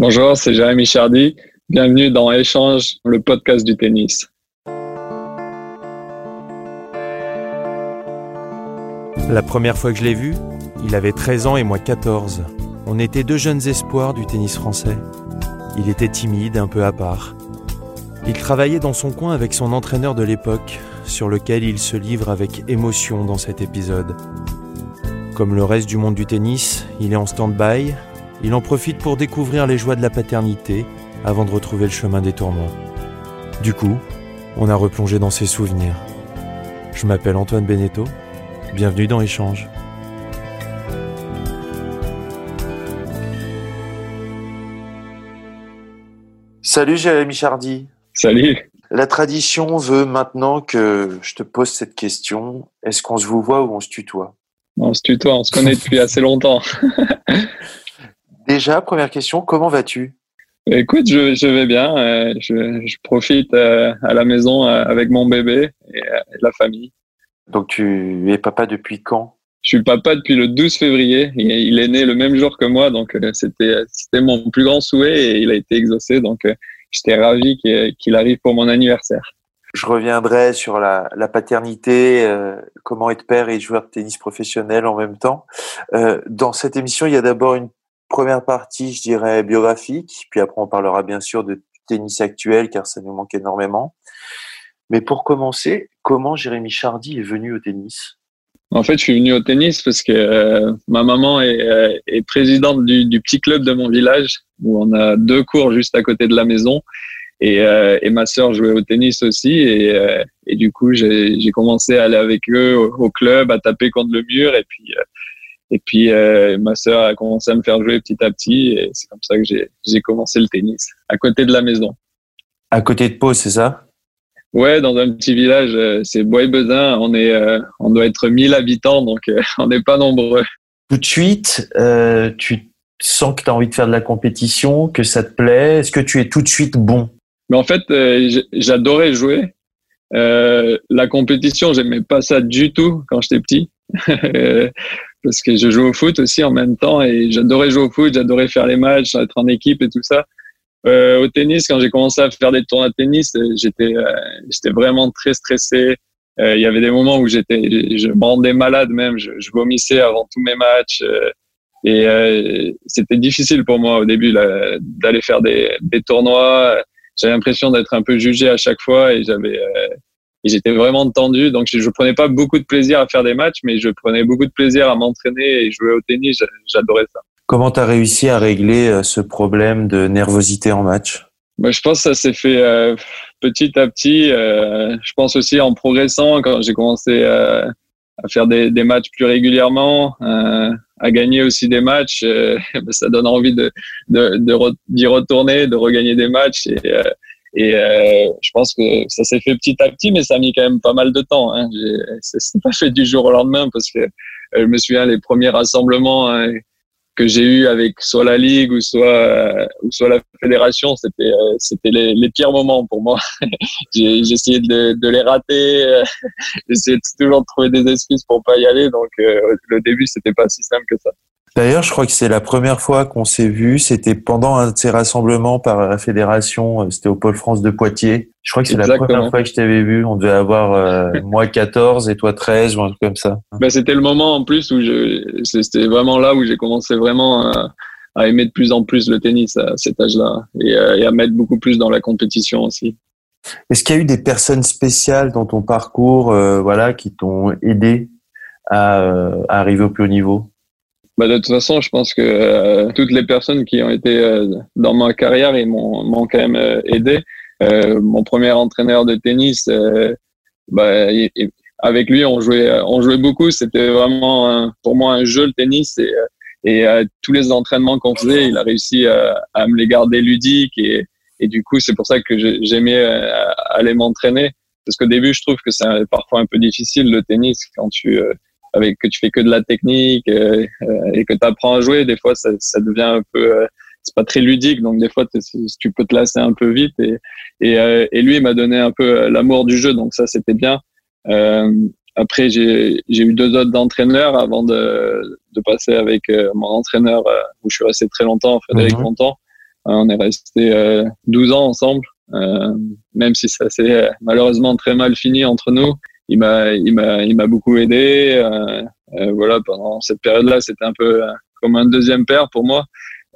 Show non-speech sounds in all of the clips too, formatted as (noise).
Bonjour, c'est Jérémy Chardy. Bienvenue dans Échange, le podcast du tennis. La première fois que je l'ai vu, il avait 13 ans et moi 14. On était deux jeunes espoirs du tennis français. Il était timide, un peu à part. Il travaillait dans son coin avec son entraîneur de l'époque, sur lequel il se livre avec émotion dans cet épisode. Comme le reste du monde du tennis, il est en stand-by, il en profite pour découvrir les joies de la paternité avant de retrouver le chemin des tournois. Du coup, on a replongé dans ses souvenirs. Je m'appelle Antoine Beneteau, bienvenue dans Échange. Salut Jérémy Chardy. Salut. La tradition veut maintenant que je te pose cette question. Est-ce qu'on se vous voit ou on se tutoie? On se tutoie, on se connaît depuis assez longtemps. (laughs) Déjà, première question, comment vas-tu? Écoute, je, je vais bien. euh, je, je profite euh, à la maison euh, avec mon bébé et, et la famille. Donc tu es papa depuis quand? Je suis papa depuis le 12 février. Il, il est né le même jour que moi, donc c'était mon plus grand souhait et il a été exaucé. Donc j'étais ravi qu'il qu'il arrive pour mon anniversaire. Je reviendrai sur la, la paternité, euh, comment être père et joueur de tennis professionnel en même temps. Euh, dans cette émission, il y a d'abord une première partie, je dirais, biographique, puis après on parlera bien sûr de tennis actuel, car ça nous manque énormément. Mais pour commencer, comment Jérémy Chardy est venu au tennis? En fait, je suis venu au tennis parce que euh, ma maman est, euh, présidente du, petit club de mon village où on a deux cours juste à côté de la maison. Et, euh, ma sœur jouait au tennis aussi. Et, du coup, j'ai commencé à aller avec eux au, club, à taper contre le mur. Et puis, et puis euh, ma sœur a commencé à me faire jouer petit à petit. Et c'est comme ça que j'ai commencé le tennis, à côté de la maison. À côté de Pau, c'est ça? Ouais, dans un petit village, euh, c'est Bois-Bezin. On est, euh, on doit être 1000 habitants, donc euh, (laughs) on n'est pas nombreux. Tout de suite, euh, tu sens que tu as envie de faire de la compétition, que ça te plaît. Est-ce que tu es tout de suite bon? Mais en fait, euh, j'adorais jouer. Euh, la compétition, j'aimais pas ça du tout quand j'étais petit. (laughs) Parce que je jouais au foot aussi en même temps et j'adorais jouer au foot, j'adorais faire les matchs, être en équipe et tout ça. Euh, au tennis, quand j'ai commencé à faire des tournois de tennis, euh, j'étais euh, j'étais vraiment très stressé. Euh, Il y avait des moments où j'étais, je me rendais malade même, je, je vomissais avant tous mes matchs. euh, et c'était difficile pour moi au début d'aller faire des, des tournois. J'avais l'impression d'être un peu jugé à chaque fois et j'avais et j'étais vraiment tendu. Donc je, je prenais pas beaucoup de plaisir à faire des matchs, mais je prenais beaucoup de plaisir à m'entraîner et jouer au tennis. J'a- J'adorais ça. Comment tu as réussi à régler euh, ce problème de nervosité en match? Bah, je pense que ça s'est fait euh, petit à petit. Euh, je pense aussi en progressant quand j'ai commencé euh, à faire des, des matchs plus régulièrement, euh, à gagner aussi des matchs. euh, bah, (laughs) ça donne envie de de de re- d'y retourner, de regagner des matchs. Et, et euh, je pense que ça s'est fait petit à petit, mais ça a mis quand même pas mal de temps. Hein. C'est (laughs) pas fait du jour au lendemain parce que euh, je me souviens les premiers rassemblements. hein, que j'ai eu avec soit la ligue ou soit euh, ou soit la fédération, c'était euh, c'était les, les pires moments pour moi. (laughs) j'ai essayé de, de les rater, euh, (laughs) de toujours de trouver des excuses pour pas y aller. Donc euh, le début c'était pas si simple que ça. D'ailleurs, je crois que c'est la première fois qu'on s'est vu. C'était pendant un de ces rassemblements par la fédération. euh, C'était au Pôle France de Poitiers. Je crois que c'est la première fois que je t'avais vu. On devait avoir euh, (laughs) moi 14 et toi 13 ou un truc comme ça. Bah, c'était le moment en plus où je c'était vraiment là où j'ai commencé vraiment à, à aimer de plus en plus le tennis à cet âge-là et, euh, et à mettre beaucoup plus dans la compétition aussi. Est-ce qu'il y a eu des personnes spéciales dans ton parcours, euh, voilà, qui t'ont aidé à, euh, à arriver au plus haut niveau? Bah, de toute façon, je pense que euh, toutes les personnes qui ont été euh, dans ma carrière, ils m'ont quand même euh, aidé. Euh, mon premier entraîneur de tennis, euh, bah, avec lui, on jouait, on jouait beaucoup. C'était vraiment pour moi un jeu le tennis et, euh, et tous les entraînements qu'on faisait, il a réussi à me les garder ludiques et, et du coup, c'est pour ça que j'aimais aller m'entraîner parce qu'au début, je trouve que c'est parfois un peu difficile le tennis quand tu avec que tu fais que de la technique et que tu apprends à jouer. Des fois, ça, ça devient un peu c'est pas très ludique, donc des fois tu peux te lasser un peu vite. Et, et, euh, et lui, il m'a donné un peu euh, l'amour du jeu, donc ça c'était bien. Euh, après, j'ai eu deux autres entraîneurs avant de, de passer avec euh, mon entraîneur où je suis resté très longtemps, Frédéric mmh. on est resté 12 ans ensemble, même si ça s'est malheureusement très mal fini entre nous. Il m'a, il m'a, il m'a beaucoup aidé. voilà, pendant cette période-là, c'était un peu comme un deuxième père pour moi.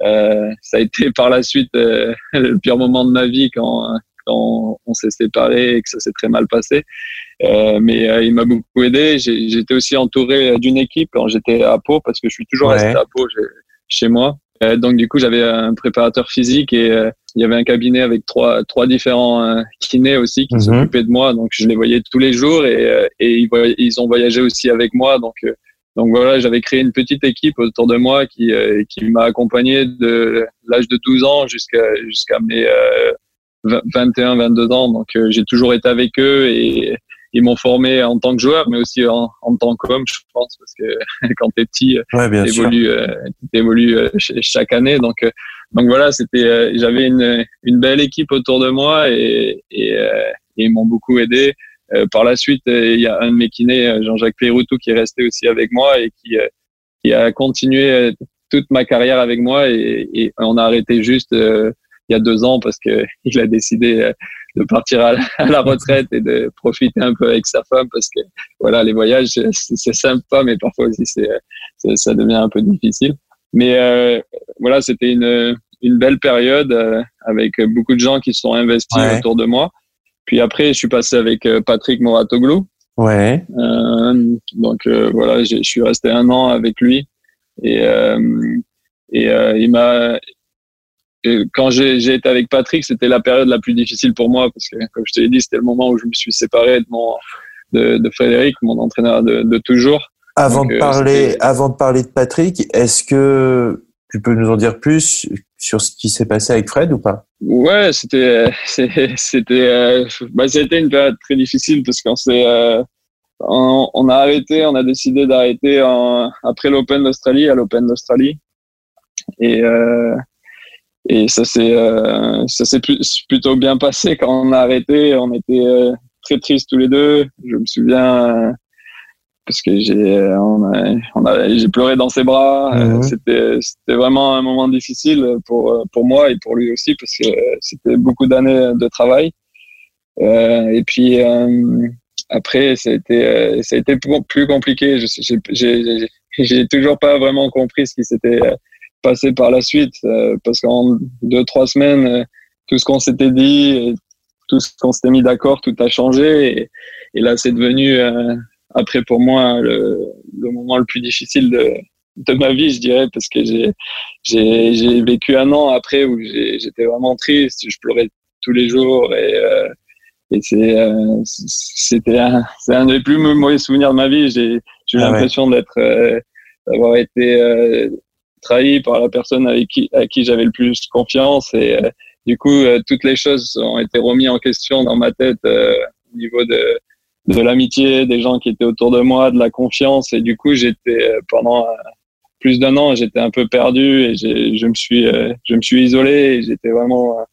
Euh, ça a été par la suite euh, (laughs) le pire moment de ma vie quand, quand on s'est séparés et que ça s'est très mal passé. Euh, mais euh, il m'a beaucoup aidé. J'étais aussi entouré d'une équipe quand j'étais à Pau parce que je suis toujours resté à Pau chez moi. Euh, donc du coup, j'avais un préparateur physique et il y avait un cabinet avec trois trois différents kinés aussi qui mhm. s'occupaient de moi. Donc je les voyais tous les jours et, et ils, ils, ont voyagé aussi avec moi. Donc donc voilà, j'avais créé une petite équipe autour de moi qui, euh, qui m'a accompagné de l'âge de 12 ans jusqu'à jusqu'à mes euh, 21, 22 ans. Donc euh, j'ai toujours été avec eux et ils m'ont formé en tant que joueur, mais aussi en, en tant qu'homme, je pense, parce que (laughs) quand t'es petit, ouais, tu évolues, euh, chaque année. Donc donc voilà, c'était j'avais une, une belle équipe autour de moi et, et, et ils m'ont beaucoup aidé. Euh, par la suite, euh, il y a un de mes kinés, euh, Jean-Jacques Peyroutou, qui est resté aussi avec moi et qui, qui a continué toute ma carrière avec moi et, et on a arrêté juste il y a deux ans parce que (laughs) il a décidé de partir à la, retraite et de profiter un peu avec sa femme parce que voilà les voyages c'est sympa mais parfois aussi c'est ça devient un peu difficile mais euh, voilà c'était une une belle période avec beaucoup de gens qui se sont investis autour de moi puis après, je suis passé avec euh, Patrick Moratoglou. Ouais. Euh, donc euh, voilà, je suis resté un an avec lui et euh, et euh, il m'a quand j'ai été avec Patrick, c'était la période la plus difficile pour moi parce que comme je te l'ai dit, c'était le moment où je me suis séparé de mon de, de Frédéric, mon entraîneur de, de toujours. Avant de parler, avant de parler de Patrick, est-ce que tu peux nous en dire plus sur ce qui s'est passé avec Fred ou pas? Ouais, c'était c'était euh, bah, c'était une période très difficile parce qu'on s'est euh, on, a arrêté, on a décidé d'arrêter après l'Open d'Australie à l'Open d'Australie et euh, et ça s'est ça s'est plutôt bien passé quand on a arrêté. On était très tristes tous les deux. Je me souviens parce que j'ai on a, on a, j'ai pleuré dans ses bras. Euh. C'était c'était vraiment un moment difficile pour pour moi et pour lui aussi parce que c'était beaucoup d'années de travail. Euh, et puis euh, après, ça a été ça a été plus compliqué. J'ai j'ai j'ai toujours pas vraiment compris ce qui s'était passé par la suite parce qu'en deux trois semaines, tout ce qu'on s'était dit, tout ce qu'on s'était mis d'accord, tout a changé et, et là c'est devenu après pour moi le, le, moment le plus difficile de, de ma vie, je dirais, parce que j'ai j'ai vécu un an après où j'étais vraiment triste, je pleurais tous les jours et euh, et c'est euh, c'était un, c'est un des plus mauvais souvenirs de ma vie. J'ai eu ah l'impression d'être euh, d'avoir été euh, trahi par la personne avec qui à qui j'avais le plus confiance et du coup toutes les choses ont été remises en question dans ma tête au niveau de de l'amitié, des gens qui étaient autour de moi, de la confiance. Et du coup, j'étais euh, pendant euh, plus d'un an, j'étais un peu perdu et je me suis, euh, je me suis isolé. J'étais vraiment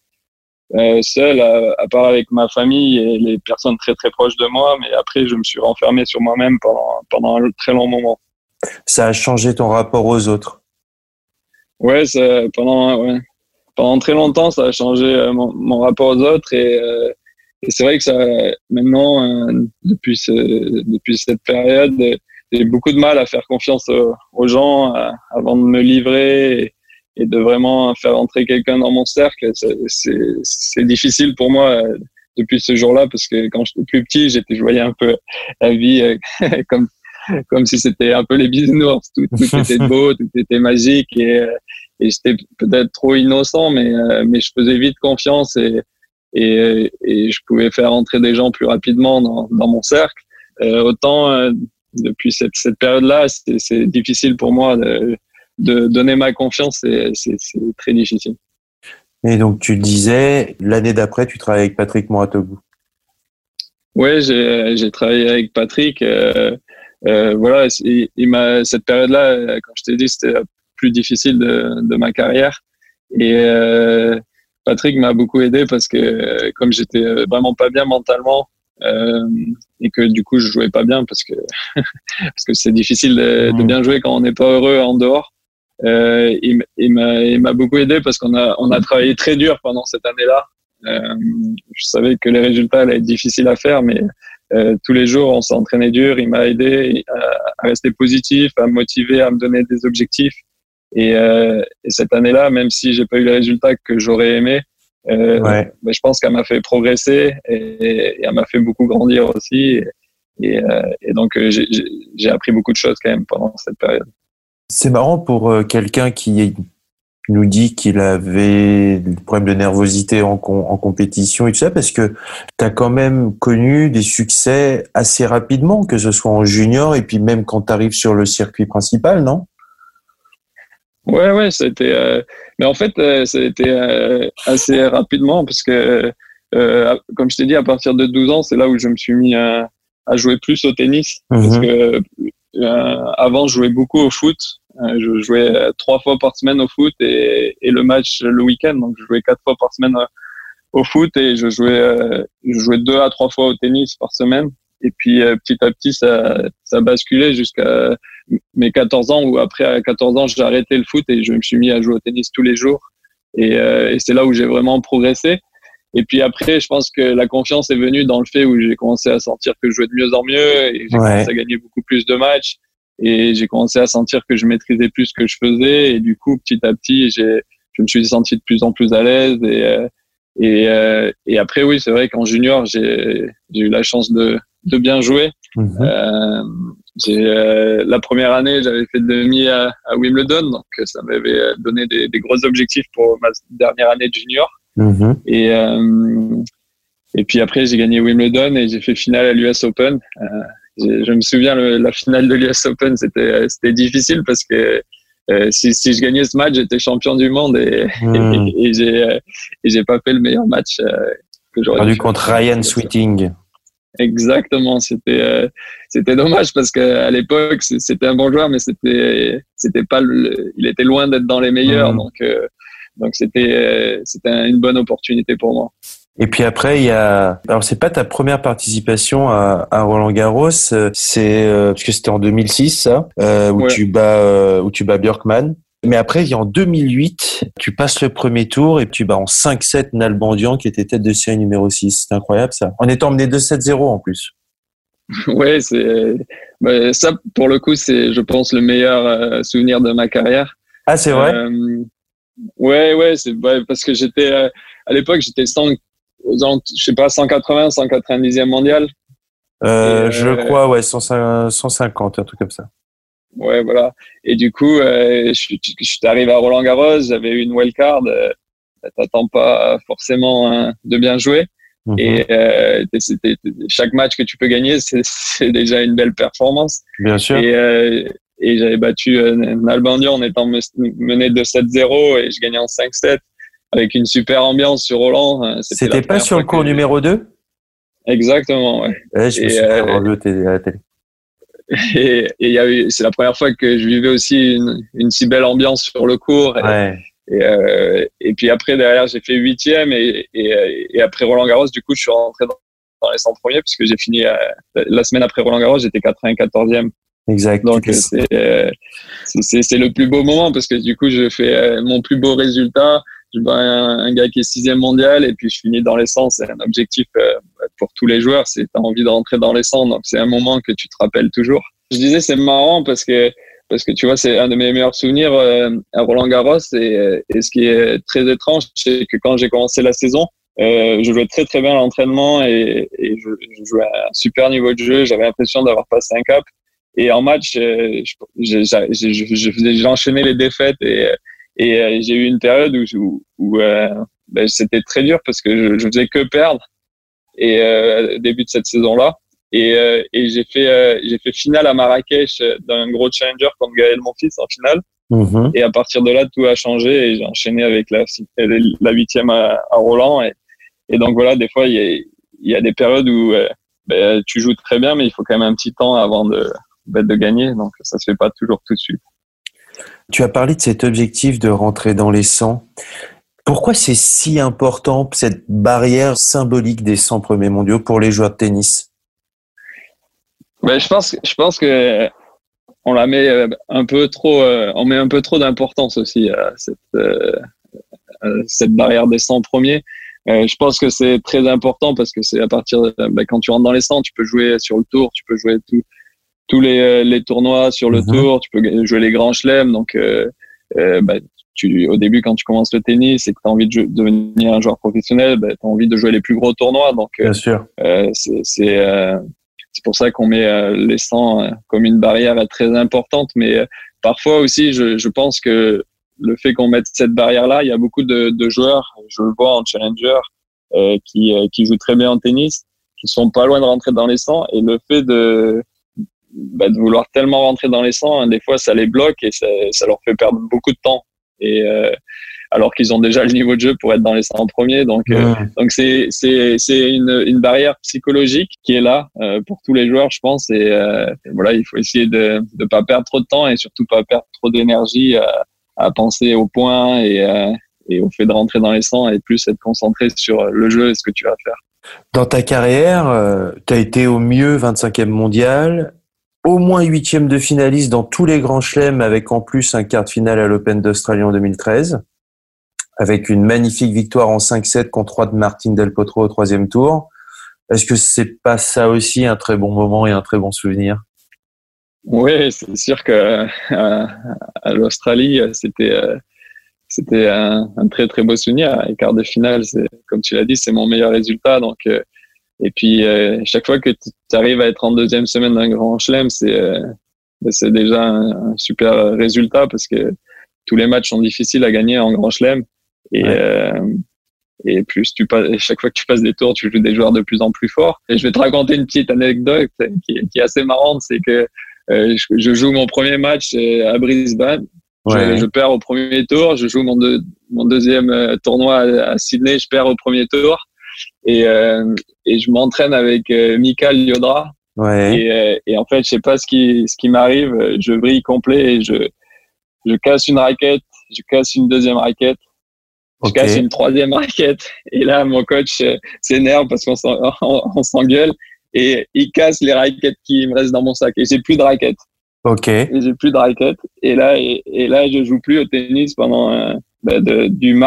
seul, à, part avec ma famille et les personnes très très proches de moi. Mais après, je me suis renfermé sur moi-même pendant pendant un très long moment. Ça a changé ton rapport aux autres. Ouais, ça, pendant ouais, pendant très longtemps, ça a changé mon, mon rapport aux autres et et c'est vrai que ça, maintenant, euh, depuis, ce, depuis cette période, j'ai beaucoup de mal à faire confiance aux, gens avant de me livrer et, de vraiment faire entrer quelqu'un dans mon cercle. C'est difficile pour moi euh, depuis ce jour-là parce que quand j'étais plus petit, j'étais, je voyais un peu la vie euh, (laughs) comme (laughs) comme si c'était un peu les bisounours. Tout, tout (laughs) était beau, tout était magique et, et j'étais peut-être trop innocent, mais mais je faisais vite confiance et et, et, je pouvais faire entrer des gens plus rapidement dans, dans mon cercle. Euh, autant euh, depuis cette, cette période-là, c'est difficile pour moi de, de donner ma confiance, c'est très difficile. Et donc, tu disais, l'année d'après, tu travailles avec Patrick Mouratoglou. Oui, j'ai travaillé avec Patrick. Euh, euh, voilà, il, m'a cette période-là, quand je t'ai dit, c'était la plus difficile de, de ma carrière. Et euh, Patrick m'a beaucoup aidé parce que comme j'étais vraiment pas bien mentalement euh, et que du coup je jouais pas bien parce que (laughs) parce que c'est difficile de, de, mmh. bien jouer quand on n'est pas heureux en dehors. Euh, il, il m'a beaucoup aidé parce qu'on a, on a travaillé très dur pendant cette année-là. Euh, je savais que les résultats allaient être difficiles à faire, mais euh, tous les jours, on s'entraînait dur. Il m'a aidé à, à, rester positif, à me motiver, à me donner des objectifs. Et, euh, et cette année-là, même si j'ai pas eu les résultats que j'aurais aimé, euh, ouais. ben, je pense qu'elle m'a fait progresser et, et elle m'a fait beaucoup grandir aussi. Et, euh, et donc, euh, j'ai appris beaucoup de choses quand même pendant cette période. C'est marrant pour euh, quelqu'un qui nous dit qu'il avait des problèmes de nervosité en, en compétition et tout ça, parce que tu as quand même connu des succès assez rapidement, que ce soit en junior et puis même quand tu arrives sur le circuit principal, non? Ouais, ouais, c'était. Euh... Mais en fait, euh, ça a été euh, assez rapidement parce que, comme je t'ai dit, à partir de 12 ans, c'est là où je me suis mis à, à jouer plus au tennis. Parce mhm. que avant, je jouais beaucoup au foot. Euh, je jouais trois fois par semaine au foot et, et le match le week-end. Donc, je jouais quatre fois par semaine euh, au foot et je jouais, euh, je jouais deux à trois fois au tennis par semaine. Et puis, petit à petit, ça, ça basculait jusqu'à mes 14 ans où après, à 14 ans, j'ai arrêté le foot et je me suis mis à jouer au tennis tous les jours. Et, et c'est là où j'ai vraiment progressé. Et puis après, je pense que la confiance est venue dans le fait où j'ai commencé à sentir que je jouais de mieux en mieux et j'ai ouais. commencé à gagner beaucoup plus de matchs et j'ai commencé à sentir que je maîtrisais plus ce que je faisais. Et du coup petit à petit j'ai je me suis senti de plus en plus à l'aise. Et euh, et, euh, et après oui c'est vrai qu'en junior j'ai j'ai eu la chance de de bien jouer. Mmh. euh, j'ai euh, la première année j'avais fait demi à, à, Wimbledon. Donc ça m'avait donné des, des, gros objectifs pour ma dernière année de junior. Mmh. et euh, et puis après j'ai gagné Wimbledon et j'ai fait finale à l'US Open je me souviens, le, la finale de l'US Open, c'était c'était difficile parce que euh, si, si, je gagnais ce match, j'étais champion du monde et, mmh. (laughs) et, et j'ai euh, j'ai pas fait le meilleur match euh, que j'aurais dû contre Ryan Sweeting. Exactement, c'était c'était dommage parce que à l'époque c'était un bon joueur, mais c'était c'était pas le, il était loin d'être dans les meilleurs, mmh. donc donc c'était c'était une bonne opportunité pour moi. Et puis après, il y a. Alors, c'est pas ta première participation à, à Roland Garros, euh, c'est euh, parce que c'était en 2006, ça, euh, où ouais. tu bats euh, où tu bats Björkman. Mais après, il y a en 2008, tu passes le premier tour et tu bats en 5-7 Nalbandian, qui était tête de série numéro 6. C'est incroyable ça. En étant mené 2-7-0 en plus. (laughs) Ouais, c'est bah, ça pour le coup, c'est je pense le meilleur souvenir de ma carrière. Ah, c'est vrai? ouais, ouais, c'est ouais, parce que j'étais à l'époque j'étais 100 je sais pas, 180, 190e mondial. Euh, et, je euh, crois, ouais, 150, un truc comme ça. Ouais, voilà. Et du coup, euh, je, je suis arrivé à Roland Garros, j'avais eu une wildcard. Euh, T'attends pas forcément hein, de bien jouer. -hmm. Et euh, chaque match que tu peux gagner, (laughs) c'est déjà une belle performance. Bien sûr. Et, euh, et j'avais battu euh, Nalbandian en étant mené de 7-0 et je gagnais en 5-7 avec une super ambiance sur Roland. Euh, C'était pas sur le cours numéro 2 Exactement, ouais. ouais je me suis euh, à la télé. (laughs) Et, et c'est la première fois que je vivais aussi une, une si belle ambiance sur le cours. Et, ouais. et, euh, et puis après, derrière, j'ai fait huitième et, et, et après Roland Garros, du coup, je suis rentré dans, dans les 100 premiers puisque j'ai fini euh, la semaine après Roland Garros, j'étais 94e. Exact. Donc c'est euh, c'est le plus beau moment parce que du coup, je fais euh, mon plus beau résultat je bats un, un, gars qui est sixième mondial et puis je finis dans les 100. C'est un objectif euh, pour tous les joueurs. C'est t'as envie de rentrer dans les 100. Donc c'est un moment que tu te rappelles toujours. Je disais c'est marrant parce que parce que tu vois c'est un de mes meilleurs souvenirs euh, à Roland Garros et, et ce qui est très étrange c'est que quand j'ai commencé la saison euh, je jouais très très bien à l'entraînement et, et je, je, jouais à un super niveau de jeu. J'avais l'impression d'avoir passé un cap. Et en match, euh, j'enchaînais les défaites et et euh, j'ai eu une période où, où, où euh, ben, c'était très dur parce que je, je faisais que perdre. Et euh, début de cette saison-là. Et, euh, et j'ai fait j'ai fait finale à Marrakech d'un gros challenger contre Gaël Monfils en finale. Mhm. Et à partir de là, tout a changé et j'ai enchaîné avec la, la huitième à, Roland. Et, et, donc voilà, des fois, il y a, y a, des périodes où euh, ben, tu joues très bien, mais il faut quand même un petit temps avant de, ben, de gagner. Donc ça se fait pas toujours tout de suite. Tu as parlé de cet objectif de rentrer dans les 100. Pourquoi c'est si important, cette barrière symbolique des 100 premiers mondiaux pour les joueurs de tennis? Ben, je, pense, je pense que on la met euh, un peu trop, euh, on met un peu trop d'importance aussi à cette, euh, barrière des 100 premiers. je pense que c'est très important parce que c'est à partir ben, quand tu rentres dans les 100, tu peux jouer sur le tour, tu peux jouer tout, tous les, les tournois sur le mhm. tour, tu peux jouer les grands chelems. Donc, ben, tu, au début, quand tu commences le tennis et que tu as envie de, devenir un joueur professionnel, ben, tu as envie de jouer les plus gros tournois. Donc, Bien sûr. c'est c'est pour ça qu'on met euh, les 100 euh, comme une barrière très importante. Mais euh, parfois aussi, je, je pense que le fait qu'on mette cette barrière-là, il y a beaucoup de, de, joueurs, je le vois en challenger, euh, qui, qui jouent très bien en tennis, qui sont pas loin de rentrer dans les 100. Et le fait de, bah, de vouloir tellement rentrer dans les 100, hein, des fois, ça les bloque et ça, ça, leur fait perdre beaucoup de temps. Et euh, alors qu'ils ont déjà le niveau de jeu pour être dans les 100 premiers. Donc, euh, donc c'est c'est c'est une, une barrière psychologique qui est là euh, pour tous les joueurs, je pense. Et, euh, voilà, il faut essayer de de pas perdre trop de temps et surtout pas perdre trop d'énergie à, à penser au point et et au fait de rentrer dans les 100 et plus être concentré sur le jeu et ce que tu vas faire. Dans ta carrière, tu as été au mieux 25e mondial, au moins huitième de finaliste dans tous les grands chelems avec en plus un quart de finale à l'Open d'Australie en 2013 avec une magnifique victoire en 5-7 contre 3 de Martin Del Potro au troisième tour. Est-ce que c'est pas ça aussi un très bon moment et un très bon souvenir? Oui, c'est sûr que euh, à, l'Australie, c'était euh, c'était un, très très beau souvenir. Et quart de finale, c'est comme tu l'as dit, c'est mon meilleur résultat. Donc euh, et puis chaque fois que tu arrives à être en deuxième semaine d'un grand chelem, c'est ben, c'est déjà un, un, super résultat parce que tous les matchs sont difficiles à gagner en grand chelem. Et, euh, et plus tu passes, chaque fois que tu passes des tours, tu joues des joueurs de plus en plus forts. Et je vais te raconter une petite anecdote qui, qui est assez marrante, c'est que euh, je, je, joue mon premier match euh, à Brisbane. Je, je, perds au premier tour. Je joue mon, mon deuxième euh, tournoi à, Sydney. Je perds au premier tour. Et, euh, et je m'entraîne avec euh, Mikael Yodra. Ouais. Et, et, en fait, je sais pas ce qui, ce qui m'arrive. Je brille complet et je, je casse une raquette. Je casse une deuxième raquette. Je casse une troisième raquette. Et là, mon coach euh, s'énerve parce qu'on (laughs) s'engueule et il casse les raquettes qui me restent dans mon sac. Et j'ai plus de raquettes. Ok. Et j'ai plus de raquettes. Et là, et, là, je joue plus au tennis pendant euh, ben de, du,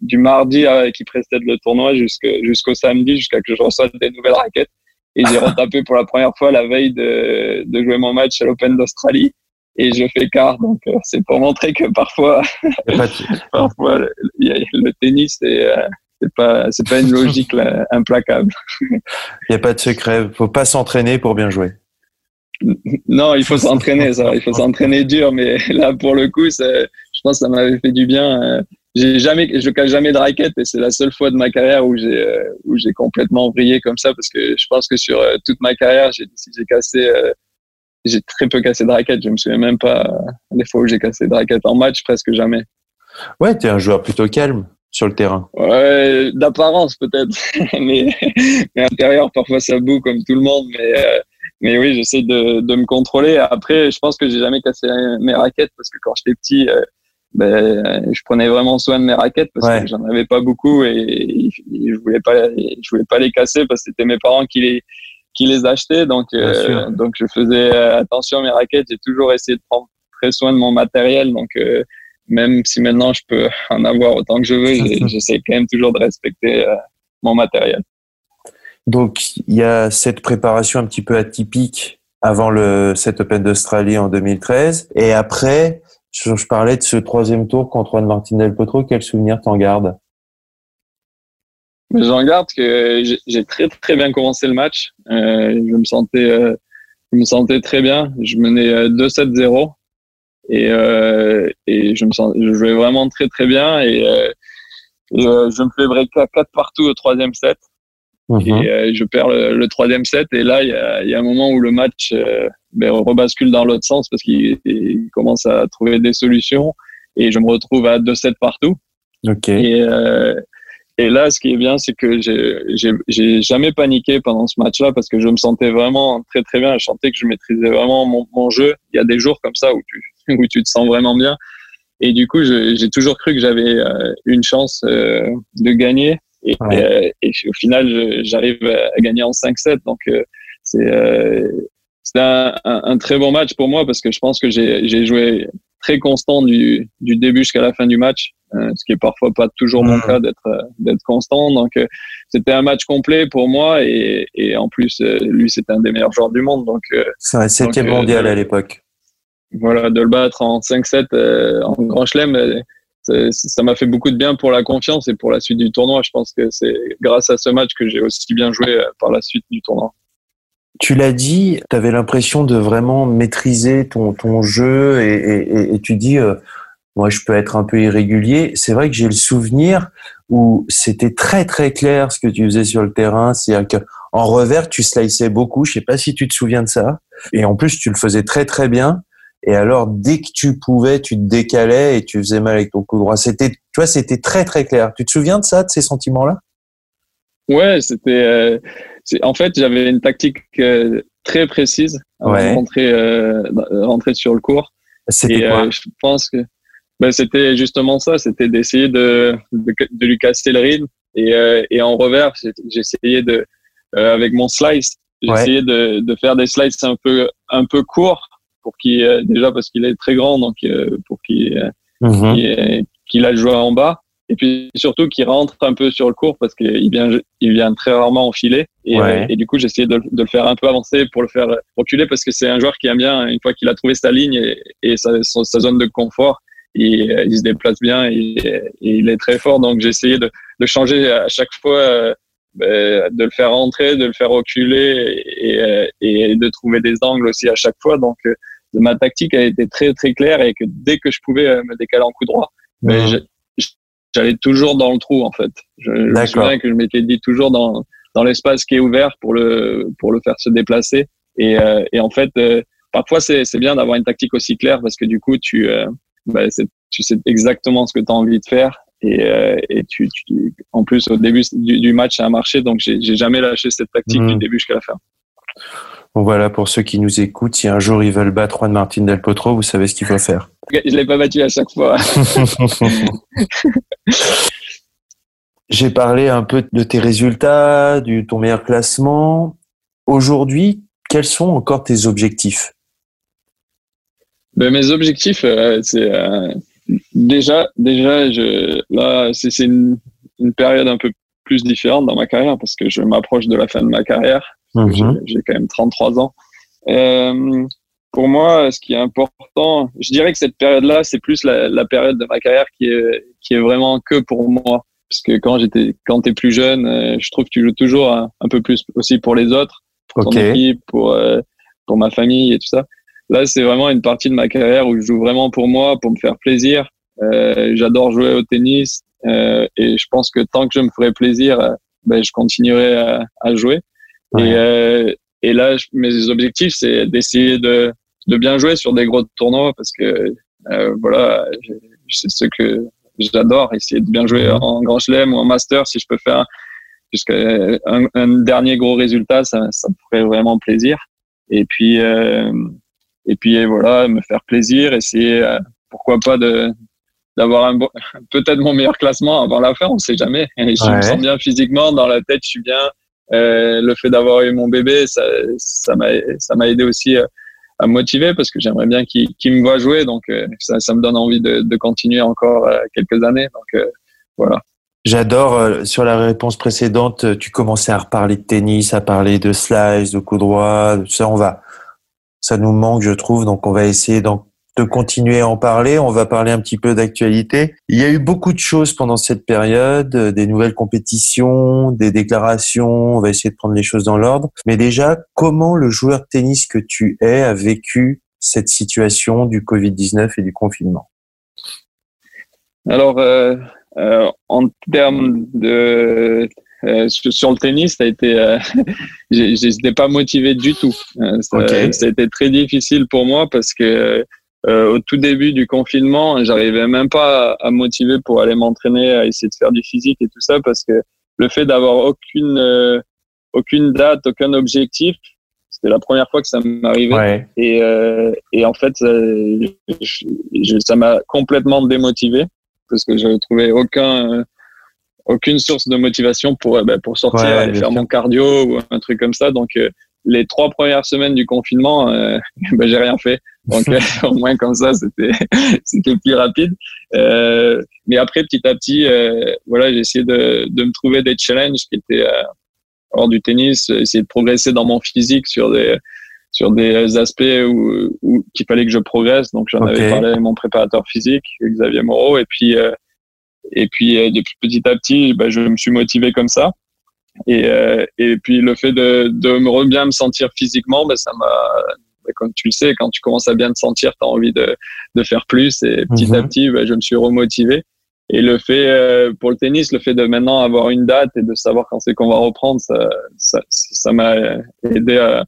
du mardi euh, qui précède le tournoi jusqu'au samedi, jusqu'à que je reçoive des nouvelles raquettes. Et j'ai (laughs) retapé pour la première fois la veille de, de jouer mon match à l'Open d'Australie et je fais quart. Donc, euh, c'est pour montrer que parfois, (laughs) parfois le, tennis, c'est euh, c'est pas c'est pas une logique implacable. (laughs) Il n'y a pas de secret. Faut pas s'entraîner pour bien jouer. Non, il faut s'entraîner, ça. Il faut s'entraîner dur, mais là, pour le coup, je pense que ça m'avait fait du bien. Euh, j'ai jamais, je casse jamais de raquette et c'est la seule fois de ma carrière où j'ai où j'ai complètement brillé comme ça parce que je pense que sur toute ma carrière, j'ai j'ai cassé j'ai très peu cassé de raquettes. Je me souviens même pas des fois où j'ai cassé de raquettes en match, presque jamais. Ouais, tu es un joueur plutôt calme sur le terrain. Ouais, d'apparence peut-être, (laughs) mais, mais intérieur parfois ça boue comme tout le monde. Mais euh, mais oui, j'essaie de, de me contrôler. Après, je pense que j'ai jamais cassé mes raquettes parce que quand j'étais petit, euh, ben, je prenais vraiment soin de mes raquettes parce que j'en avais pas beaucoup et, je voulais pas, je voulais pas les casser parce que c'était mes parents qui les qui les achetait. Donc, euh, donc je faisais euh, attention à mes raquettes. J'ai toujours essayé de prendre très soin de mon matériel. Donc, euh, même si maintenant je peux en avoir autant que je veux, (laughs) j'essaie quand même toujours de respecter mon matériel. Donc, il y a cette préparation un petit peu atypique avant le set Open d'Australie en 2013. Et après, je, parlais de ce troisième tour contre Juan Martin Del Potro. Quel souvenir t'en gardes? J'en garde que j'ai très très bien commencé le match. Euh, je me sentais euh, je me sentais très bien. Je menais 2-7-0 euh, et euh, et je me je jouais vraiment très très bien et, euh, je me fais break 4 partout au troisième set. Mhm. Et je perds le, troisième set. Et là, il y a, y a, un moment où le match ben, rebascule dans l'autre sens parce qu'il commence à trouver des solutions. Et je me retrouve à 2 sets partout. Ok. Et, et là, ce qui est bien, c'est que j'ai jamais paniqué pendant ce match-là parce que je me sentais vraiment très très bien. Je sentais que je maîtrisais vraiment mon, mon jeu. Il y a des jours comme ça où tu, (laughs) où tu te sens vraiment bien. Et du coup, j'ai toujours cru que j'avais euh, une chance euh, de gagner. Et, euh, et, au final, j'arrive à gagner en 5-7. Donc, c'est un, un, un, très bon match pour moi parce que je pense que j'ai joué très constant du, du début jusqu'à la fin du match, euh, ce qui est parfois pas toujours mon cas d'être euh, d'être constant. Donc euh, c'était un match complet pour moi et, et en plus lui c'était un des meilleurs joueurs du monde. Donc c'est un septième mondial à l'époque. Voilà, de le battre en 5-7 en Grand Chelem, ça m'a fait beaucoup de bien pour la confiance et pour la suite du tournoi. Je pense que c'est grâce à ce match que j'ai aussi bien joué par la suite du tournoi. Tu l'as dit, tu avais l'impression de vraiment maîtriser ton, ton jeu et, tu dis, euh, moi je peux être un peu irrégulier. C'est vrai que j'ai le souvenir où c'était très très clair ce que tu faisais sur le terrain. C'est-à-dire qu'en revers, tu sliceais beaucoup. Je sais pas si tu te souviens de ça. Et en plus, tu le faisais très très bien. Et alors, dès que tu pouvais, tu te décalais et tu faisais mal avec ton coup droit. C'était, tu vois, c'était très très clair. Tu te souviens de ça, de ces sentiments-là? Ouais, c'était. Euh, en fait, j'avais une tactique euh, très précise avant de rentrer, euh, rentrer sur le cours. C'était quoi? Je pense que ben, c'était justement ça. C'était d'essayer de, de, de, lui casser le rythme. Et, et en revers, j'essayais de, avec mon slice, j'essayais de, de faire des slices un peu un peu courts pour qu'il déjà parce qu'il est très grand, donc pour qu'il mm qu'il a joué en bas et puis surtout qu'il rentre un peu sur le cours parce qu'il vient, il vient très rarement enfiler. Et, euh, et du coup, j'essayais de, de, le faire un peu avancer pour le faire reculer parce que c'est un joueur qui aime bien, une fois qu'il a trouvé sa ligne et, et sa, sa, zone de confort, il, euh, il se déplace bien et, et, il est très fort. Donc j'essayais de, de changer à chaque fois, euh, de le faire rentrer, de le faire reculer et, et, de trouver des angles aussi à chaque fois. Donc ma tactique a été très très claire et que dès que je pouvais me décaler en coup droit, mmh j'allais toujours dans le trou en fait. Je, je me souviens que je m'étais dit toujours dans dans l'espace qui est ouvert pour le pour le faire se déplacer. Et, euh, et en fait, euh, parfois c'est c'est bien d'avoir une tactique aussi claire parce que du coup tu euh, bah, tu sais exactement ce que tu as envie de faire et, euh, et tu, tu, en plus au début du, du match ça a marché donc j'ai jamais lâché cette tactique du mmh. début jusqu'à la fin. Bon voilà, pour ceux qui nous écoutent, si un jour ils veulent battre Juan Martin Del Potro, vous savez ce qu'il faut faire. (laughs) Je l'ai pas battu à chaque fois. (laughs) J'ai parlé un peu de tes résultats, de ton meilleur classement. Aujourd'hui, quels sont encore tes objectifs? Ben, Mes objectifs, euh, c'est euh, déjà, déjà je, là, c'est une, une période un peu plus différente dans ma carrière parce que je m'approche de la fin de ma carrière Mhm. J'ai quand même 33 ans. Euh, pour moi, ce qui est important, je dirais que cette période-là, c'est plus la, la, période de ma carrière qui est, qui est vraiment que pour moi. Parce que quand j'étais, quand t'es plus jeune, euh, je trouve que tu joues toujours un, peu plus aussi pour les autres, pour ton équipe, pour, euh, pour ma famille et tout ça. Là, c'est vraiment une partie de ma carrière où je joue vraiment pour moi, pour me faire plaisir. Euh, J'adore jouer au tennis euh, et je pense que tant que je me ferai plaisir, ben, je continuerai à, à jouer. Et, euh, et là, mes objectifs, c'est d'essayer de, de bien jouer sur des gros tournois parce que euh, voilà, c'est ce que j'adore, essayer de bien jouer en Grand Chelem ou en Master. Si je peux faire jusqu'à un, un, dernier gros résultat, ça, ça me ferait vraiment plaisir. Et puis, euh, et puis voilà, me faire plaisir, essayer, euh, pourquoi pas de d'avoir un (laughs) peut-être mon meilleur classement avant la fin, on sait jamais. (laughs) je me sens bien physiquement, dans la tête, je suis bien. Euh, le fait d'avoir eu mon bébé, ça, m'a, ça m'a aidé aussi euh, à me motiver parce que j'aimerais bien qu'il, me voit jouer. Donc, euh, ça, ça me donne envie de, de continuer encore quelques années. Donc, voilà. J'adore, sur la réponse précédente, tu commençais à reparler de tennis, à parler de slice, de coup droit, ça, on va, ça nous manque, je trouve, donc on va essayer d'en de continuer à en parler. On va parler un petit peu d'actualité. Il y a eu beaucoup de choses pendant cette période, euh, des nouvelles compétitions, des déclarations. On va essayer de prendre les choses dans l'ordre. Mais déjà, comment le joueur de tennis que tu es a vécu cette situation du Covid-19 et du confinement? Alors, euh, euh, en termes de sur le tennis, ça a été, (laughs) j'étais pas motivé du tout. Ça, ça, a été très difficile pour moi parce que au tout début du confinement, j'arrivais même pas à, à motiver pour aller m'entraîner, à essayer de faire du physique et tout ça parce que le fait d'avoir aucune aucune date, aucun objectif, c'était la première fois que ça m'arrivait. Et, euh, et en fait, euh, ça m'a complètement démotivé parce que je ne trouvais aucun, aucune source de motivation pour, ben, pour sortir, aller faire mon cardio ou un truc comme ça. Donc, euh, les trois premières semaines du confinement, euh, (laughs) ben, j'ai rien fait. Donc, (laughs) au moins comme ça, c'était, (laughs) c'était plus rapide. Euh, mais après, petit à petit, voilà, j'ai essayé de, de me trouver des challenges qui étaient hors du tennis, essayer de progresser dans mon physique sur des sur des aspects où, où qu'il fallait que je progresse. Donc j'en avais parlé avec mon préparateur physique, Xavier Moreau, et puis euh, et puis euh, depuis petit à petit, bah, je me suis motivé comme ça. Et euh, et puis le fait de de me bien me sentir physiquement, bah, ça m'a bah, comme tu le sais, quand tu commences à bien te sentir, tu as envie de, de faire plus. Et petit à mhm. petit, bah, je me suis remotivé. Et le fait euh, pour le tennis, le fait de maintenant avoir une date et de savoir quand c'est qu'on va reprendre, ça, ça, ça m'a aidé à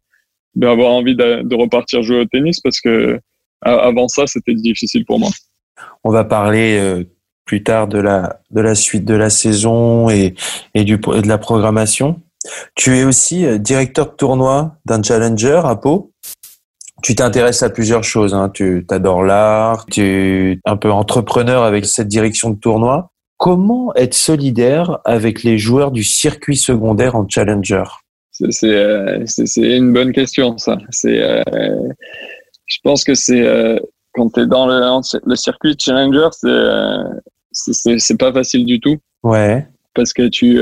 d'avoir envie de, de, repartir jouer au tennis parce que avant ça, c'était difficile pour moi. On va parler euh, plus tard de la de la suite de la saison et et du et de la programmation. Tu es aussi euh, directeur de tournoi d'un challenger à Pau tu t'intéresses à plusieurs choses. Hein. Tu adores l'art, tu es un peu entrepreneur avec cette direction de tournoi. Comment être solidaire avec les joueurs du circuit secondaire en challenger? C'est euh, une bonne question, ça. C'est, euh, je pense que c'est euh, quand tu es dans le, le, circuit challenger, c'est c'est pas facile du tout. Ouais. Parce que tu,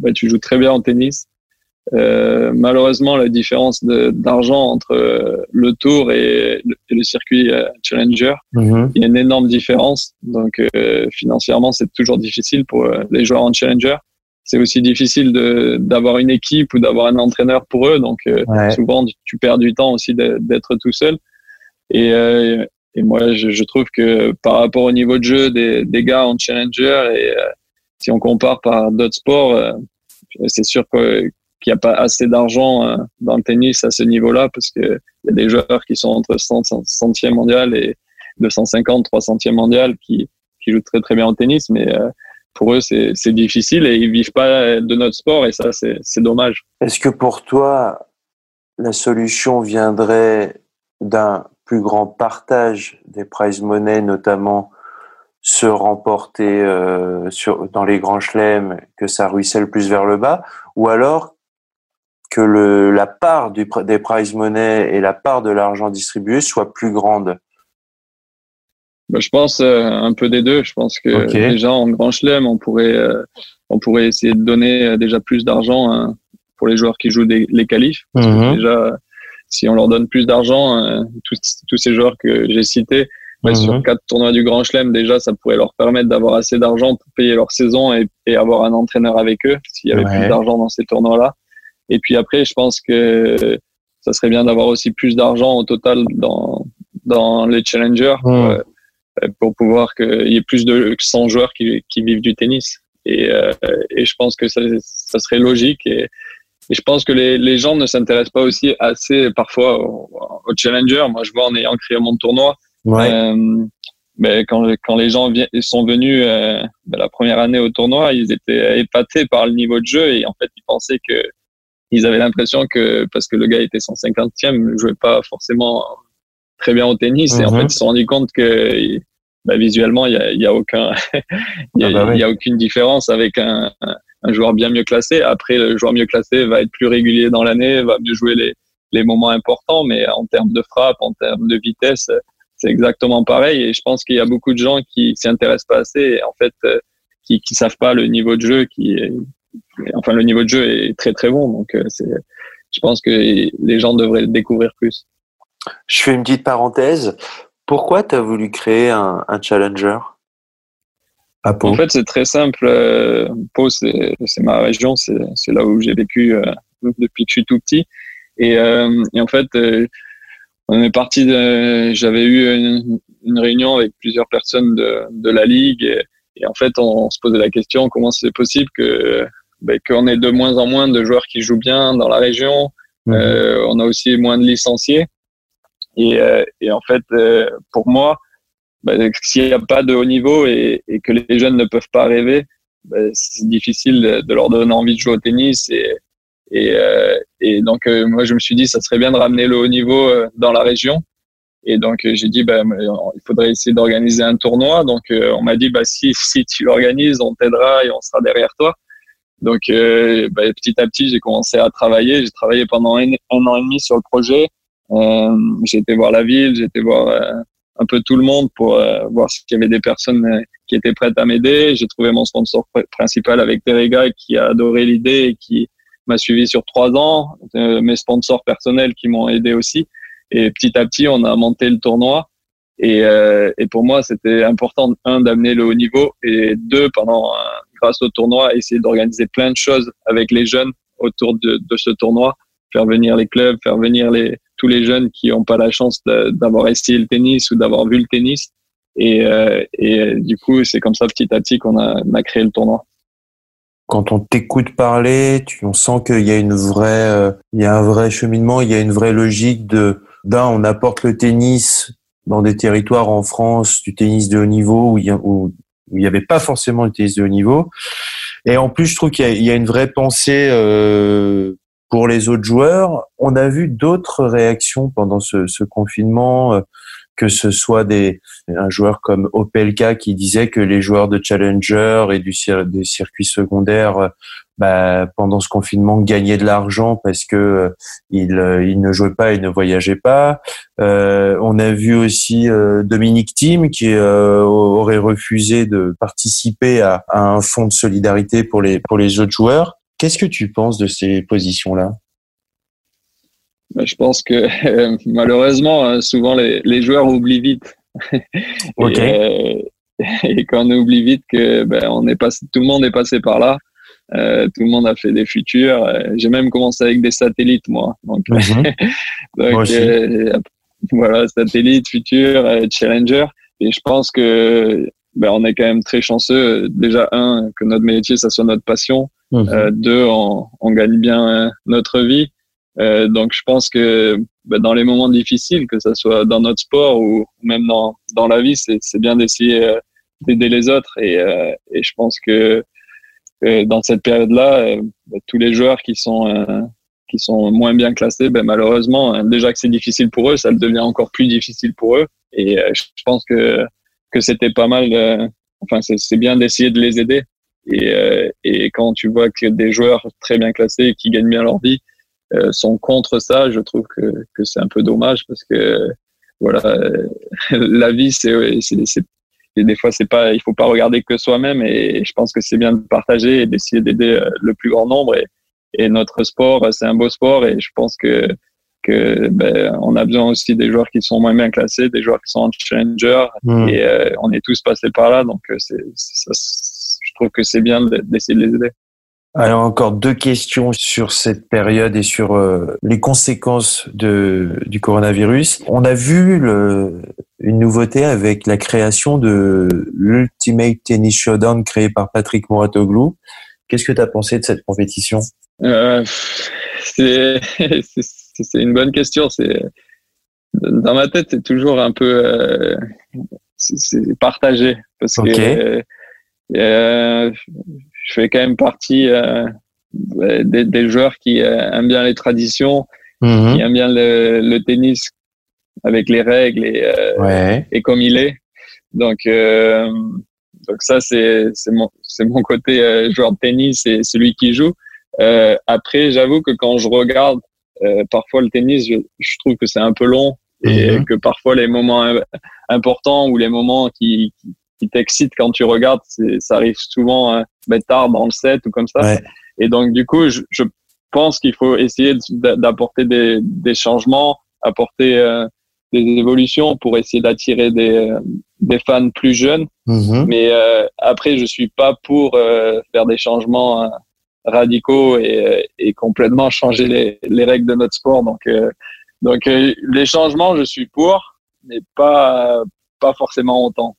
bah, tu joues très bien en tennis euh, malheureusement, la différence d'argent entre euh, le Tour et le, circuit euh, Challenger, mhm. il y a une énorme différence. Donc, financièrement, c'est toujours difficile pour les joueurs en Challenger. C'est aussi difficile d'avoir une équipe ou d'avoir un entraîneur pour eux. Donc, souvent, tu perds du temps aussi d'être tout seul. Et, et moi, je, je, trouve que par rapport au niveau de jeu des, des gars en Challenger, et si on compare par d'autres sports, c'est sûr que qu'il n'y a pas assez d'argent euh, dans le tennis à ce niveau-là parce qu'il y a des joueurs qui sont entre 100, e mondial et 250, 300e mondial qui, qui jouent très très bien au tennis, mais euh, pour eux c'est difficile et ils vivent pas de notre sport et ça c'est dommage. Est-ce que pour toi la solution viendrait d'un plus grand partage des prize money, notamment se remporter euh, sur, dans les grands chelems, que ça ruisselle plus vers le bas, ou alors que le, la part du, des prize money et la part de l'argent distribué soit plus grande bah, Je pense euh, un peu des deux. Je pense que déjà en Grand Chelem, on pourrait, euh, on pourrait essayer de donner euh, déjà plus d'argent hein, pour les joueurs qui jouent des, les qualifs. Mhm. déjà, si on leur donne plus d'argent, tous, tous ces joueurs que j'ai cités, mhm. sur quatre tournois du Grand Chelem, déjà, ça pourrait leur permettre d'avoir assez d'argent pour payer leur saison et, et, avoir un entraîneur avec eux s'il y avait plus d'argent dans ces tournois-là. Et puis après, je pense que ça serait bien d'avoir aussi plus d'argent au total dans, dans les challengers euh, pour pouvoir qu'il y ait plus de 100 joueurs qui, qui vivent du tennis. Et, euh, et je pense que ça, ça serait logique. Et, et, je pense que les, les gens ne s'intéressent pas aussi assez parfois aux au challenger. Moi, je vois en ayant créé mon tournoi. Ouais. Euh, mais quand, quand les gens sont venus euh, ben, la première année au tournoi, ils étaient épatés par le niveau de jeu et en fait, ils pensaient que ils avaient l'impression que parce que le gars était 150e, ne jouait pas forcément très bien au tennis. Et en mhm. fait, ils se sont rendus compte que bah, visuellement, il y a, y a, aucun, (laughs) y a, ah bah y a, aucune différence avec un, un, joueur bien mieux classé. Après, le joueur mieux classé va être plus régulier dans l'année, va mieux jouer les, les moments importants, mais en termes de frappe, en termes de vitesse, c'est exactement pareil. Et je pense qu'il y a beaucoup de gens qui s'y intéressent pas assez, et en fait, euh, qui, qui savent pas le niveau de jeu qui est enfin le niveau de jeu est très très bon, donc euh, c'est, je pense que les gens devraient le découvrir plus. Je fais une petite parenthèse. Pourquoi tu as voulu créer un, un challenger? À Pau En fait, c'est très simple. Euh, Pau, c'est, ma région, c'est, là où j'ai vécu euh, depuis que je suis tout petit. Et, et en fait, on est parti. J'avais eu une, une, réunion avec plusieurs personnes de, de la ligue. Et, et en fait, on, se posait la question comment c'est possible que ben, qu'on est de moins en moins de joueurs qui jouent bien dans la région? Mhm. Euh, on a aussi moins de licenciés. Et, euh, et en fait, euh, pour moi, ben, s'il n'y a pas de haut niveau et, et, que les jeunes ne peuvent pas rêver, ben, c'est difficile de, leur donner envie de jouer au tennis. Et, et, et donc, moi, je me suis dit, ça serait bien de ramener le haut niveau dans la région. Et donc j'ai dit ben il faudrait essayer d'organiser un tournoi. Donc on m'a dit bah si si tu l'organises, on t'aidera et on sera derrière toi. Donc euh, bah, petit à petit, j'ai commencé à travailler. J'ai travaillé pendant un, an et demi sur le projet. Euh, j'ai été voir la ville, j'ai été voir euh, un peu tout le monde pour euh, voir s'il y avait des personnes qui étaient prêtes à m'aider. J'ai trouvé mon sponsor principal avec Terega qui a adoré l'idée et qui m'a suivi sur trois ans. mes sponsors personnels qui m'ont aidé aussi. Et petit à petit, on a monté le tournoi. Et, et pour moi, c'était important, un, d'amener le haut niveau et deux, pendant grâce au tournoi, essayer d'organiser plein de choses avec les jeunes autour de, ce tournoi, faire venir les clubs, faire venir les, tous les jeunes qui n'ont pas la chance d'avoir essayé le tennis ou d'avoir vu le tennis. Et, euh, et du coup, c'est comme ça petit à petit qu'on a, a créé le tournoi quand on t'écoute parler, tu, on sent qu'il y a une vraie, euh, il y a un vrai cheminement, il y a une vraie logique de, d'un, on apporte le tennis dans des territoires en France, du tennis de haut niveau où il y a, où il n'y avait pas forcément le tennis de haut niveau. Et en plus, je trouve qu'il y, y, a une vraie pensée euh, pour les autres joueurs. On a vu d'autres réactions pendant ce, ce confinement, euh, que ce soit des un joueur comme Opelka qui disait que les joueurs de Challenger et du des circuits secondaires bah, pendant ce confinement gagnaient de l'argent parce que euh, il, euh, ne jouait pas et ne voyageait pas. Euh, on a vu aussi euh, Dominique Thiem qui aurait refusé de participer à, à, un fonds de solidarité pour les pour les autres joueurs. Qu'est-ce que tu penses de ces positions-là? Bah, Je pense que malheureusement, souvent les, les joueurs oublient vite. (laughs) Ok. et, (laughs) et, quand on oublie vite que ben, on est passé, tout le monde est passé par là. Euh, tout le monde a fait des futurs. Euh, j'ai même commencé avec des satellites, moi. Donc, mhm. (laughs) donc euh, voilà, satellite, futur, euh, challenger. Et je pense que ben, on est quand même très chanceux. Déjà, un, que notre métier, ça soit notre passion. Mhm. deux, on, on, gagne bien notre vie. donc, je pense que ben, dans les moments difficiles, que ce soit dans notre sport ou même dans, dans la vie, c'est bien d'essayer d'aider les autres. Et, et je pense que dans cette période-là, euh, bah, tous les joueurs qui sont euh, qui sont moins bien classés, ben malheureusement, hein, déjà que c'est difficile pour eux, ça devient encore plus difficile pour eux. Et euh, je pense que que c'était pas mal. enfin, c'est bien d'essayer de les aider. Et, et quand tu vois que des joueurs très bien classés qui gagnent bien leur vie sont contre ça, je trouve que que c'est un peu dommage parce que voilà, (laughs) la vie c'est des fois, c'est pas, il faut pas regarder que soi-même. Et je pense que c'est bien de partager et d'essayer d'aider euh, le plus grand nombre. Et, et notre sport, c'est un beau sport. Et je pense que que ben, on a besoin aussi des joueurs qui sont moins bien classés, des joueurs qui sont en challenger. Mmh. Et euh, on est tous passés par là. Donc, euh, c'est, trouve que c'est bien d'essayer de les aider. Alors encore deux questions sur cette période et sur euh, les conséquences de, du coronavirus. On a vu le, une nouveauté avec la création de l'Ultimate Tennis Showdown créé par Patrick Mouratoglou. Qu'est-ce que tu as pensé de cette compétition? Euh, (laughs) C'est une bonne question. C'est dans ma tête, c'est toujours un peu euh, partagé parce okay. que je fais quand même partie euh, des, des, joueurs qui euh, aiment bien les traditions, mmh. qui aiment bien le, le, tennis avec les règles et, euh, ouais. et comme il est. Donc, euh, donc ça, c'est mon, mon côté euh, joueur de tennis et celui qui joue. après, j'avoue que quand je regarde parfois le tennis, je, je trouve que c'est un peu long et mmh. que parfois les moments importants ou les moments qui, qui, qui t'excitent quand tu regardes, ça arrive souvent ben, tard dans le set ou comme ça. Ouais. Et donc, du coup, je, je pense qu'il faut essayer d'apporter des, des, changements, apporter euh, des évolutions pour essayer d'attirer des, des fans plus jeunes. Mmh. Mais euh, après, je suis pas pour euh, faire des changements euh, radicaux et, euh, et, complètement changer les, les, règles de notre sport. Donc, euh, donc les changements, je suis pour, mais pas, pas forcément autant.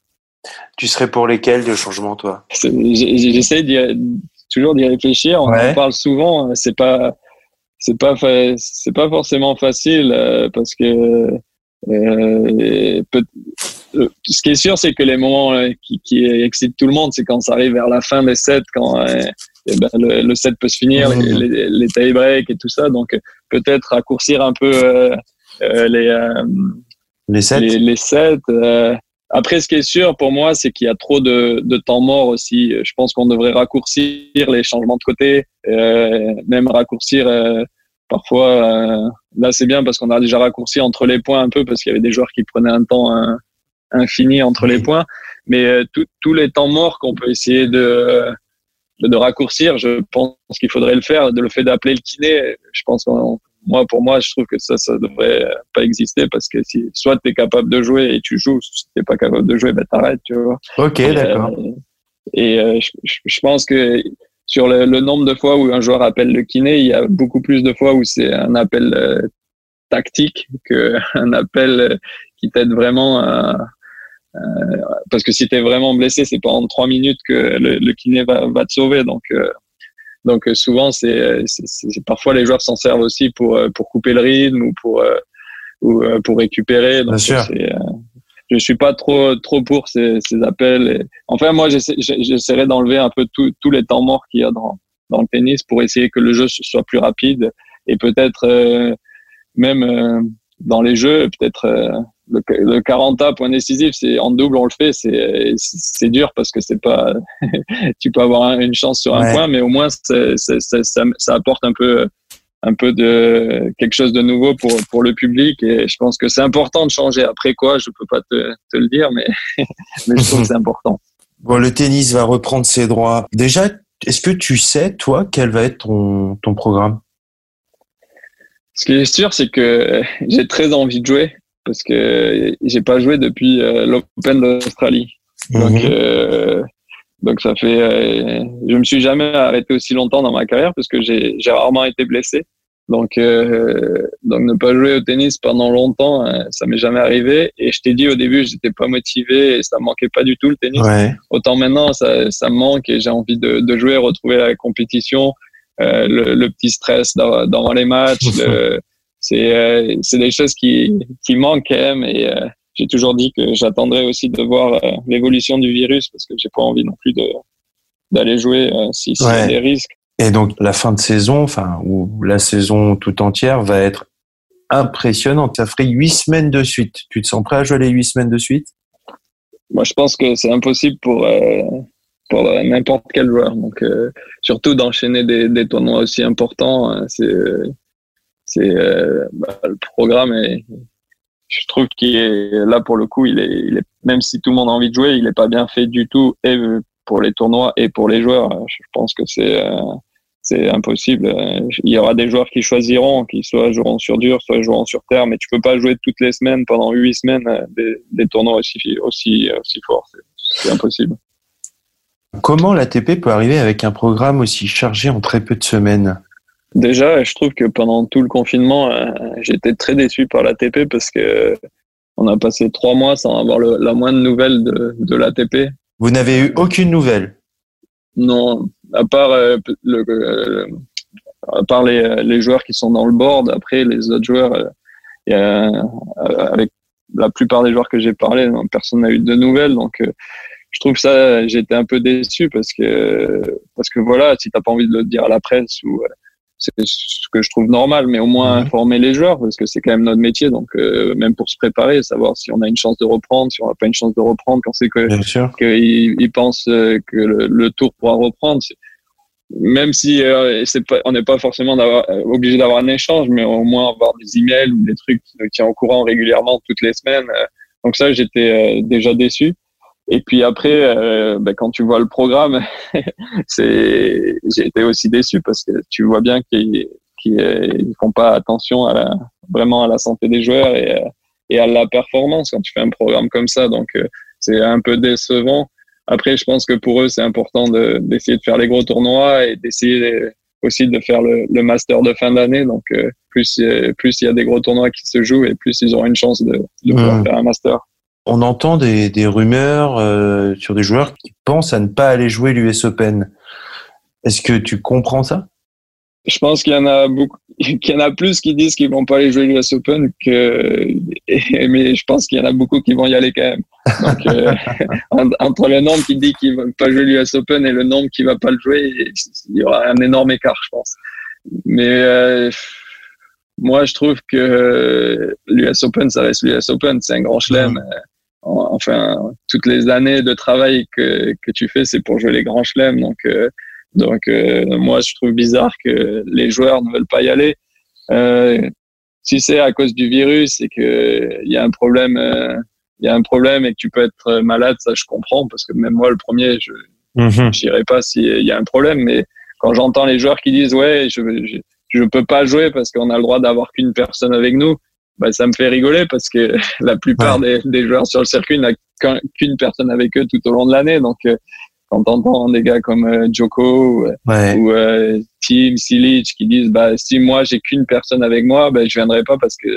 Tu serais pour lesquels de changement, toi? J'essaie toujours d'y réfléchir. On en parle souvent. C'est pas, c'est pas, c'est pas forcément facile euh, parce que euh, euh, ce qui est sûr, c'est que les moments qui, qui, excitent tout le monde, c'est quand ça arrive vers la fin des sets, quand eh ben, le, set peut se finir, mmh. les, les, tie breaks et tout ça. Donc peut-être raccourcir un peu les les sets. Les, les sets après, ce qui est sûr pour moi, c'est qu'il y a trop de, de, temps mort aussi. Je pense qu'on devrait raccourcir les changements de côté, euh, même raccourcir euh, parfois. Euh, là, c'est bien parce qu'on a déjà raccourci entre les points un peu parce qu'il y avait des joueurs qui prenaient un temps infini entre les points. Mais euh, tous les temps morts qu'on peut essayer de, de raccourcir, je pense qu'il faudrait le faire. De le fait d'appeler le kiné, je pense qu'on moi, pour moi, je trouve que ça, ça devrait pas exister parce que si soit tu es capable de jouer et tu joues, si tu n'es pas capable de jouer, ben t'arrêtes, tu vois. Ok, d'accord. et euh, je, pense que sur le, nombre de fois où un joueur appelle le kiné, il y a beaucoup plus de fois où c'est un appel euh, tactique qu'un (laughs) appel euh, qui t'aide vraiment à, parce que si tu es vraiment blessé, c'est en trois minutes que le, kiné va, va, te sauver. Donc, donc euh, souvent, c'est parfois les joueurs s'en servent aussi pour euh, pour couper le rythme ou pour euh, ou pour récupérer. Donc, Bien sûr. je suis pas trop trop pour ces, ces appels. Enfin, moi, j'essaierai d'enlever un peu tous les temps morts qu'il y a dans dans le tennis pour essayer que le jeu soit plus rapide et peut-être même dans les jeux, peut-être le, le 40 A point décisif, c'est en double on le fait, c'est c'est dur parce que c'est pas (laughs) tu peux avoir une chance sur un point, mais au moins ça, ça, apporte un peu un peu de quelque chose de nouveau pour pour le public et je pense que c'est important de changer. Après quoi, je peux pas te, te le dire, mais (laughs) mais je trouve que c'est important. Bon, le tennis va reprendre ses droits. Déjà, est-ce que tu sais toi quel va être ton ton programme? Ce qui est sûr, c'est que (laughs) j'ai très envie de jouer parce que j'ai pas joué depuis euh, l'Open d'Australie. Donc, mhm. euh, donc ça fait, euh, je me suis jamais arrêté aussi longtemps dans ma carrière parce que j'ai rarement été blessé. Donc, donc ne pas jouer au tennis pendant longtemps, ça m'est jamais arrivé. Et je t'ai dit au début, j'étais pas motivé et ça me manquait pas du tout le tennis. Autant maintenant, ça, ça me manque et j'ai envie de, de, jouer, retrouver la compétition, le, le, petit stress dans, dans les matchs, (laughs) le, c'est euh, des choses qui qui manquent quand même et euh, j'ai toujours dit que j'attendrais aussi de voir euh, l'évolution du virus parce que j'ai pas envie non plus d'aller jouer si s'il y a des risques. Et donc la fin de saison, enfin ou la saison tout entière va être impressionnante. Ça ferait huit semaines de suite. Tu te sens prêt à jouer les huit semaines de suite? Moi, je pense que c'est impossible pour pour n'importe quel joueur. Donc surtout d'enchaîner des, des tournois aussi importants, c'est c'est euh, bah, le programme et je trouve qu'il est là pour le coup il est, est même si tout le monde a envie de jouer il est pas bien fait du tout et pour les tournois et pour les joueurs. Je pense que c'est euh, c'est impossible. Il y aura des joueurs qui choisiront qui soit joueront sur dur soit joueront sur terre mais tu peux pas jouer toutes les semaines pendant huit semaines euh, des, des tournois aussi aussi aussi forts. C'est impossible. Comment l'ATP peut arriver avec un programme aussi chargé en très peu de semaines? Déjà, je trouve que pendant tout le confinement, euh, j'étais très déçu par l'ATP parce que on a passé trois mois sans avoir la moindre nouvelle de, de l'ATP. Vous n'avez eu aucune nouvelle? Non, à part euh, le, euh, à part les, les, joueurs qui sont dans le board. Après, les autres joueurs, a, avec la plupart des joueurs que j'ai parlé, personne n'a eu de nouvelles. Donc, je trouve ça, j'étais un peu déçu parce que parce que voilà, si t'as pas envie de le dire à la presse ou c'est ce que je trouve normal, mais au moins informer les joueurs parce que c'est quand même notre métier. Donc euh, même pour se préparer, savoir si on a une chance de reprendre, si on n'a pas une chance de reprendre, quand c'est que qu'ils ils pensent euh, que le, tour pourra reprendre. Même si euh, c'est pas, on n'est pas forcément obligé d'avoir un échange, mais au moins avoir des emails ou des trucs qui nous tient au courant régulièrement toutes les semaines. donc ça, j'étais déjà déçu. Et puis après, euh, ben, quand tu vois le programme, (laughs) c'est, j'ai été aussi déçu parce que tu vois bien qu'ils qu'ils font pas attention à la, vraiment à la santé des joueurs et, et à la performance quand tu fais un programme comme ça. Donc euh, c'est un peu décevant. Après, je pense que pour eux, c'est important de, d'essayer de faire les gros tournois et d'essayer aussi de faire le, le master de fin d'année. Donc euh, plus plus il y a des gros tournois qui se jouent et plus ils auront une chance de, de pouvoir faire un master on entend des, rumeurs euh, sur des joueurs qui pensent à ne pas aller jouer l'US Open. Est-ce que tu comprends ça? Je pense qu'il y en a beaucoup, (laughs) qu'il y en a plus qui disent qu'ils vont pas aller jouer l'US Open que, (laughs) mais je pense qu'il y en a beaucoup qui vont y aller quand même. Donc, euh, (laughs) entre le nombre qui dit qu'il va pas jouer l'US Open et le nombre qui va pas le jouer, il y aura un énorme écart, je pense. Mais euh, moi, je trouve que l'US Open, ça reste l'US Open, c'est un grand chelem. Mmh. Enfin, toutes les années de travail que, que tu fais, c'est pour jouer les grands chelems. Donc, euh, donc euh, moi, je trouve bizarre que les joueurs ne veulent pas y aller. Euh, si c'est à cause du virus et que il y a un problème, euh, il y a un problème et que tu peux être malade, ça je comprends parce que même moi le premier, je n'irai mhm. pas s'il y a un problème. Mais quand j'entends les joueurs qui disent ouais, je je, je peux pas jouer parce qu'on a le droit d'avoir qu'une personne avec nous, bah, ça me fait rigoler parce que (laughs) la plupart des, des, joueurs sur le circuit n'ont qu'une personne avec eux tout au long de l'année. Donc, quand t'entends des gars comme euh, Joko ou, euh, Tim Silic qui disent bah si moi j'ai qu'une personne avec moi ben je viendrai pas parce que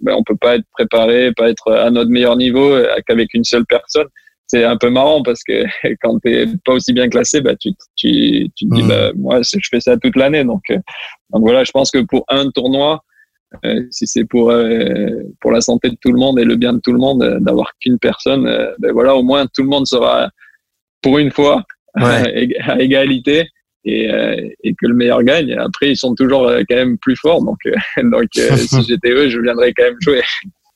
ben, on peut pas être préparé pas être à notre meilleur niveau qu'avec une seule personne c'est un peu marrant parce que (laughs) quand t'es pas aussi bien classé bah tu tu tu te dis mm. bah moi je fais ça toute l'année donc donc voilà je pense que pour un tournoi si c'est pour pour la santé de tout le monde et le bien de tout le monde d'avoir qu'une personne ben voilà au moins tout le monde sera pour une fois (laughs) à égalité et, euh, et, que le meilleur gagne. Après, ils sont toujours euh, quand même plus forts. Donc, euh, (laughs) donc (laughs) si j'étais eux, je viendrais quand même jouer.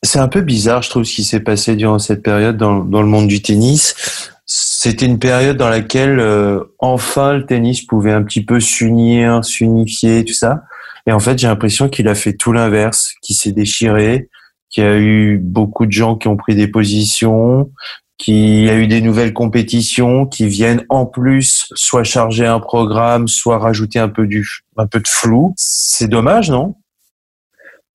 C'est un peu bizarre, je trouve, ce qui s'est passé durant cette période dans, dans le monde du tennis. C'était une période dans laquelle enfin le tennis pouvait un petit peu s'unir, s'unifier, tout ça. Et en fait, j'ai l'impression qu'il a fait tout l'inverse, qu'il s'est déchiré, qu'il y a eu beaucoup de gens qui ont pris des positions, qu'il y a eu des nouvelles compétitions qui viennent en plus soit charger un programme, soit rajouter un peu du un peu de flou. C'est dommage, non?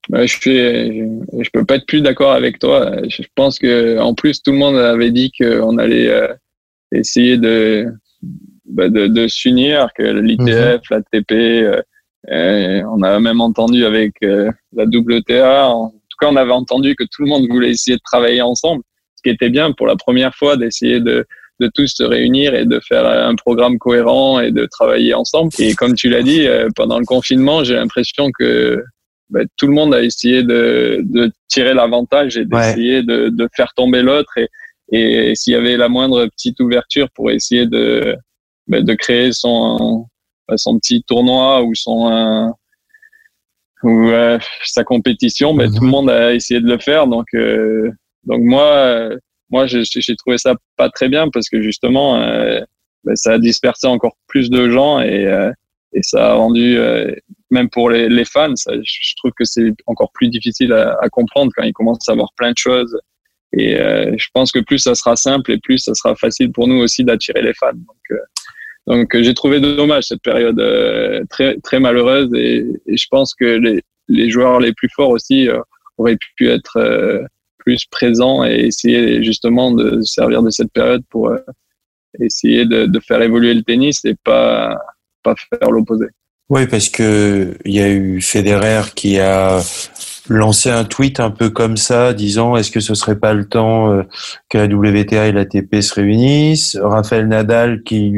Bah, je suis, je peux pas être plus d'accord avec toi. Je pense que en plus tout le monde avait dit qu'on allait euh, essayer de bah, de, de s'unir, que l'ITF, mhm. l'ATP, euh, euh, on a même entendu avec la WTA. En tout cas, on avait entendu que tout le monde voulait essayer de travailler ensemble qui était bien pour la première fois d'essayer de, de tous se réunir et de faire un programme cohérent et de travailler ensemble. Et comme tu l'as dit, euh, pendant le confinement, j'ai l'impression que bah, tout le monde a essayé de, de tirer l'avantage et d'essayer de, de, faire tomber l'autre. Et, et s'il y avait la moindre petite ouverture pour essayer de, bah, de créer son, son petit tournoi ou son ou euh, sa compétition, bah, tout le monde a essayé de le faire. Donc euh, donc moi, euh, moi, j'ai trouvé ça pas très bien parce que justement, euh, ben, ça a dispersé encore plus de gens et, euh, et ça a rendu, même pour les, les fans, ça, je trouve que c'est encore plus difficile à, à, comprendre quand ils commencent à voir plein de choses. Et je pense que plus ça sera simple et plus ça sera facile pour nous aussi d'attirer les fans. Donc, donc j'ai trouvé dommage cette période très très malheureuse et, et, je pense que les, les joueurs les plus forts aussi auraient pu être plus présent et essayer justement de servir de cette période pour euh, essayer de, de, faire évoluer le tennis et pas pas faire l'opposé. Oui, parce que il y a eu Federer qui a lancé un tweet un peu comme ça, disant est-ce que ce serait pas le temps euh, que la WTA et la TP se réunissent? Raphaël Nadal qui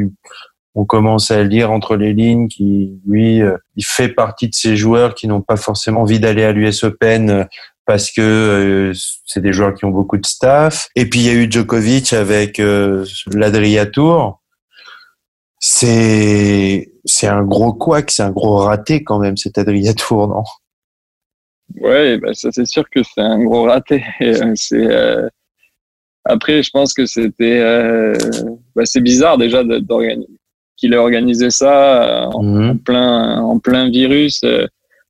on commence à lire entre les lignes, qui lui, euh, il fait partie de ces joueurs qui n'ont pas forcément envie d'aller à l'US Open parce que euh, c'est des joueurs qui ont beaucoup de staff. Et puis il y a eu Djokovic avec euh, l'Adria Tour. C'est c'est un gros couac, c'est un gros raté quand même cet Adria Tour, non? Ouais, bah ça c'est sûr que c'est un gros raté. (laughs) Euh, c'est euh, après, je pense que c'était bah, c'est bizarre déjà qu'il ait organisé ça en, mhm. en, plein en plein virus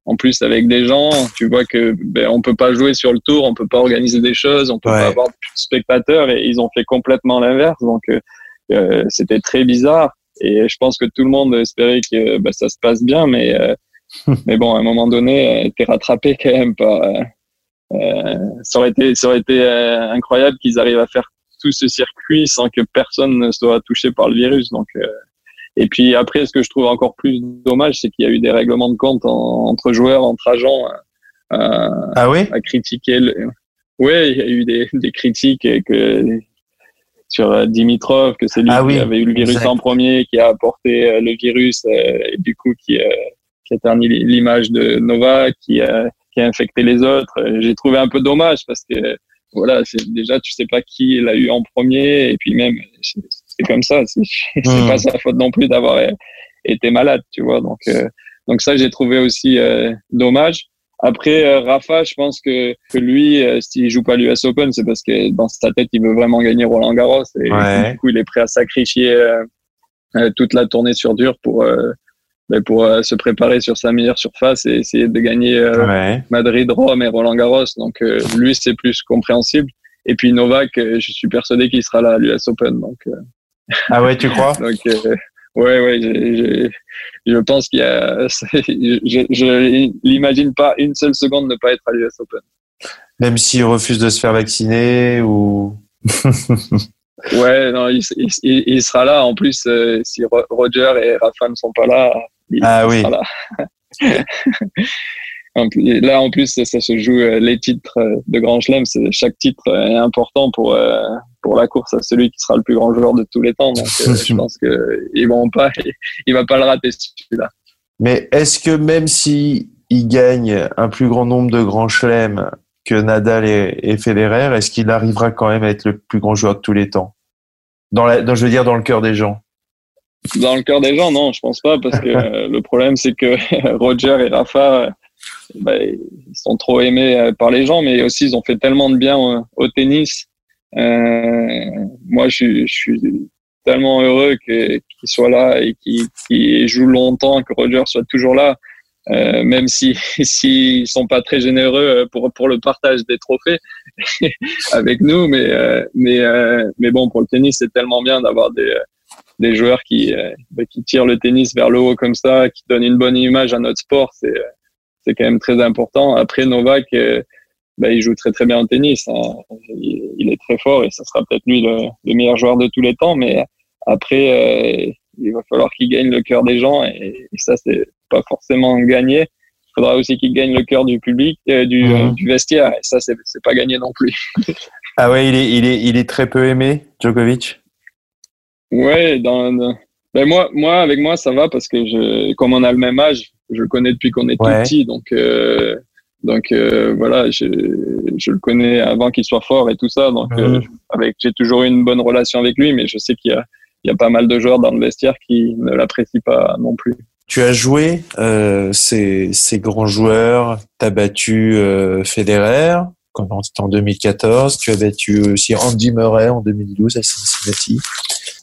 en plus avec des gens, tu vois que ben, on peut pas jouer sur le tour, on peut pas organiser des choses, on peut pas avoir de spectateurs et ils ont fait complètement l'inverse. Donc euh, euh, c'était très bizarre et je pense que tout le monde espérait que ben, ça se passe bien, mais euh, (laughs) mais bon à un moment donné, t'es rattrapé quand même pas. ça aurait été ça aurait été incroyable qu'ils arrivent à faire tout ce circuit sans que personne ne soit touché par le virus. Donc et puis après, ce que je trouve encore plus dommage, c'est qu'il y a eu des règlements de compte entre joueurs, entre agents, euh, ah oui à critiquer. Le... Oui, il y a eu des, des critiques et que sur Dimitrov, que c'est lui Ah oui, qui avait eu le virus exact. en premier, qui a apporté euh, le virus euh, et du coup qui, euh, qui a terni l'image de Novak, qui a, qui a infecté les autres. Euh, J'ai trouvé un peu dommage parce que voilà, déjà tu sais pas qui l'a eu en premier et puis même c'est comme ça, c'est (laughs) Hmm. pas sa faute non plus d'avoir euh, été malade, tu vois. Donc euh, donc ça j'ai trouvé aussi euh, dommage. Après euh, Rafa, je pense que que lui euh, s'il joue pas l'US Open, c'est parce que dans sa tête il veut vraiment gagner Roland Garros et Ouais. du coup il est prêt à sacrifier euh, toute la tournée sur dur pour euh, ben, pour euh, se préparer sur sa meilleure surface et essayer de gagner euh, Ouais. Madrid, Rome et Roland Garros. Donc euh, lui, c'est plus compréhensible. Et puis Novak, je suis persuadé qu'il sera là à l'US Open. Donc, euh, Ah ouais, tu crois? (laughs) Donc euh, ouais, ouais, j'ai- j'ai- je pense qu'il y a, (laughs) je, je l'imagine pas une seule seconde ne pas être à l'US Open. Même s'il refuse de se faire vacciner ou. (laughs) Ouais, non, il, il, il- sera là. En plus, euh, si Ro- Roger et Rafa ne sont pas là, il, Ah il oui. sera là. Là, en plus, ça se joue euh, les titres euh, de Grand Chelem. C'est chaque titre est important pour euh, pour la course à celui qui sera le plus grand joueur de tous les temps. Donc, euh, (laughs) je pense que ils vont pas, (laughs) il va pas le rater celui-là. Mais est-ce que même si il gagne un plus grand nombre de grands chelems que Nadal et, et Federer, est-ce qu'il arrivera quand même à être le plus grand joueur de tous les temps? Dans la, dans, je veux dire dans le cœur des gens. Dans le cœur des gens, non, je pense pas, parce que euh, (laughs) le problème, c'est que Roger et Rafa, bah, ils sont trop aimés euh, par les gens, mais aussi ils ont fait tellement de bien au tennis. Euh, moi, je, suis- tellement heureux qu'ils soient là et qu'ils jouent longtemps, que Roger soit toujours là, euh, même si (laughs) s'ils sont pas très généreux euh, pour le partage des trophées (laughs) avec nous, mais bon, pour le tennis, c'est tellement bien d'avoir des joueurs qui bah, qui tirent le tennis vers le haut comme ça, qui donnent une bonne image à notre sport, c'est quand même très important. Après Novak, bah, il joue très très bien au tennis, hein. il, il est très fort et ça sera peut-être lui le, le meilleur joueur de tous les temps. Mais après, euh, il va falloir qu'il gagne le cœur des gens et, et ça c'est pas forcément gagné. Il faudra aussi qu'il gagne le cœur du public, euh, du, Mhm. euh, du vestiaire et ça c'est c'est pas gagné non plus. (laughs) Ah ouais, il est, il est, il est très peu aimé, Djokovic? Ouais, dans, dans- ben moi, moi, avec moi, ça va parce que je, comme on a le même âge, je le connais depuis qu'on est Ouais. tout petit, donc, euh, donc euh, voilà, je, je le connais avant qu'il soit fort et tout ça, donc Mhm. euh, avec, j'ai toujours eu une bonne relation avec lui, mais je sais qu'il y a, il y a pas mal de joueurs dans le vestiaire qui ne l'apprécient pas non plus. Tu as joué euh, ces, ces grands joueurs, tu as battu Federer en 2014, tu as battu aussi Andy Murray en 2012 à Cincinnati.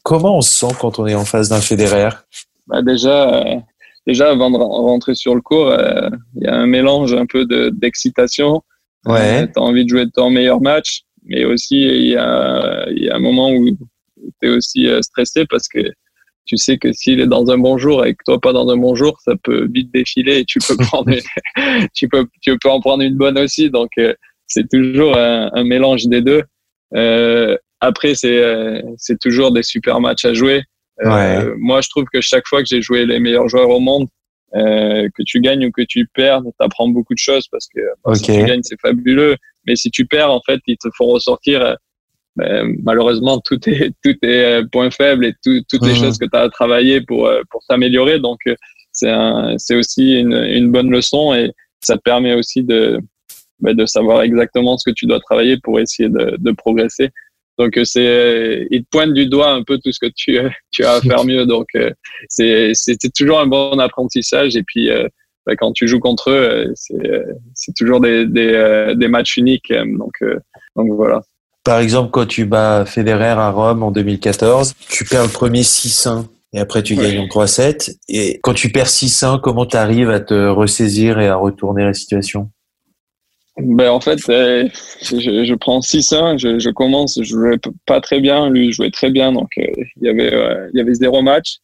Comment on se sent quand on est en face d'un Federer? Bah déjà, déjà avant de ren- rentrer sur le cours, euh, il y a un mélange un peu de d'excitation. Ouais. tu as envie de jouer ton meilleur match, mais aussi il y a, y a un moment où tu es aussi euh, stressé parce que tu sais que s'il est dans un bon jour et que toi pas dans un bon jour, ça peut vite défiler et tu peux (laughs) prendre une- (laughs) tu peux tu peux en prendre une bonne aussi. Donc euh, c'est toujours un, un mélange des deux. Euh, après c'est euh, c'est toujours des super matchs à jouer. Euh, Ouais. Moi je trouve que chaque fois que j'ai joué les meilleurs joueurs au monde, euh, que tu gagnes ou que tu perds, tu apprends beaucoup de choses parce que Ok. si tu gagnes, c'est fabuleux. Mais si tu perds, en fait, ils te font ressortir. euh, ben, malheureusement, tout est (laughs) tout est euh, point faible et tout- toutes les Mhm. choses que tu as à travailler pour euh, pour t'améliorer. Donc, c'est un c'est aussi une une bonne leçon et ça te permet aussi de ben, de savoir exactement ce que tu dois travailler pour essayer de de progresser. Donc, euh, c'est euh, ils te pointent du doigt un peu tout ce que tu euh, tu as à faire mieux. Donc, c'est c'est toujours un bon apprentissage et puis ben, quand tu joues contre eux, c'est c'est toujours des, des, des matchs uniques. Donc, donc voilà. Par exemple, quand tu bats Federer à Rome en 2014, tu perds le premier 6-1 et après tu gagnes en 3-7. Et quand tu perds 6-1, comment tu arrives à te ressaisir et à retourner la situation? Ben, en fait, euh, je, je prends 6-1, je, je commence, je jouais pas très bien, lui jouait très bien, donc euh, il y avait euh, il y avait zéro match.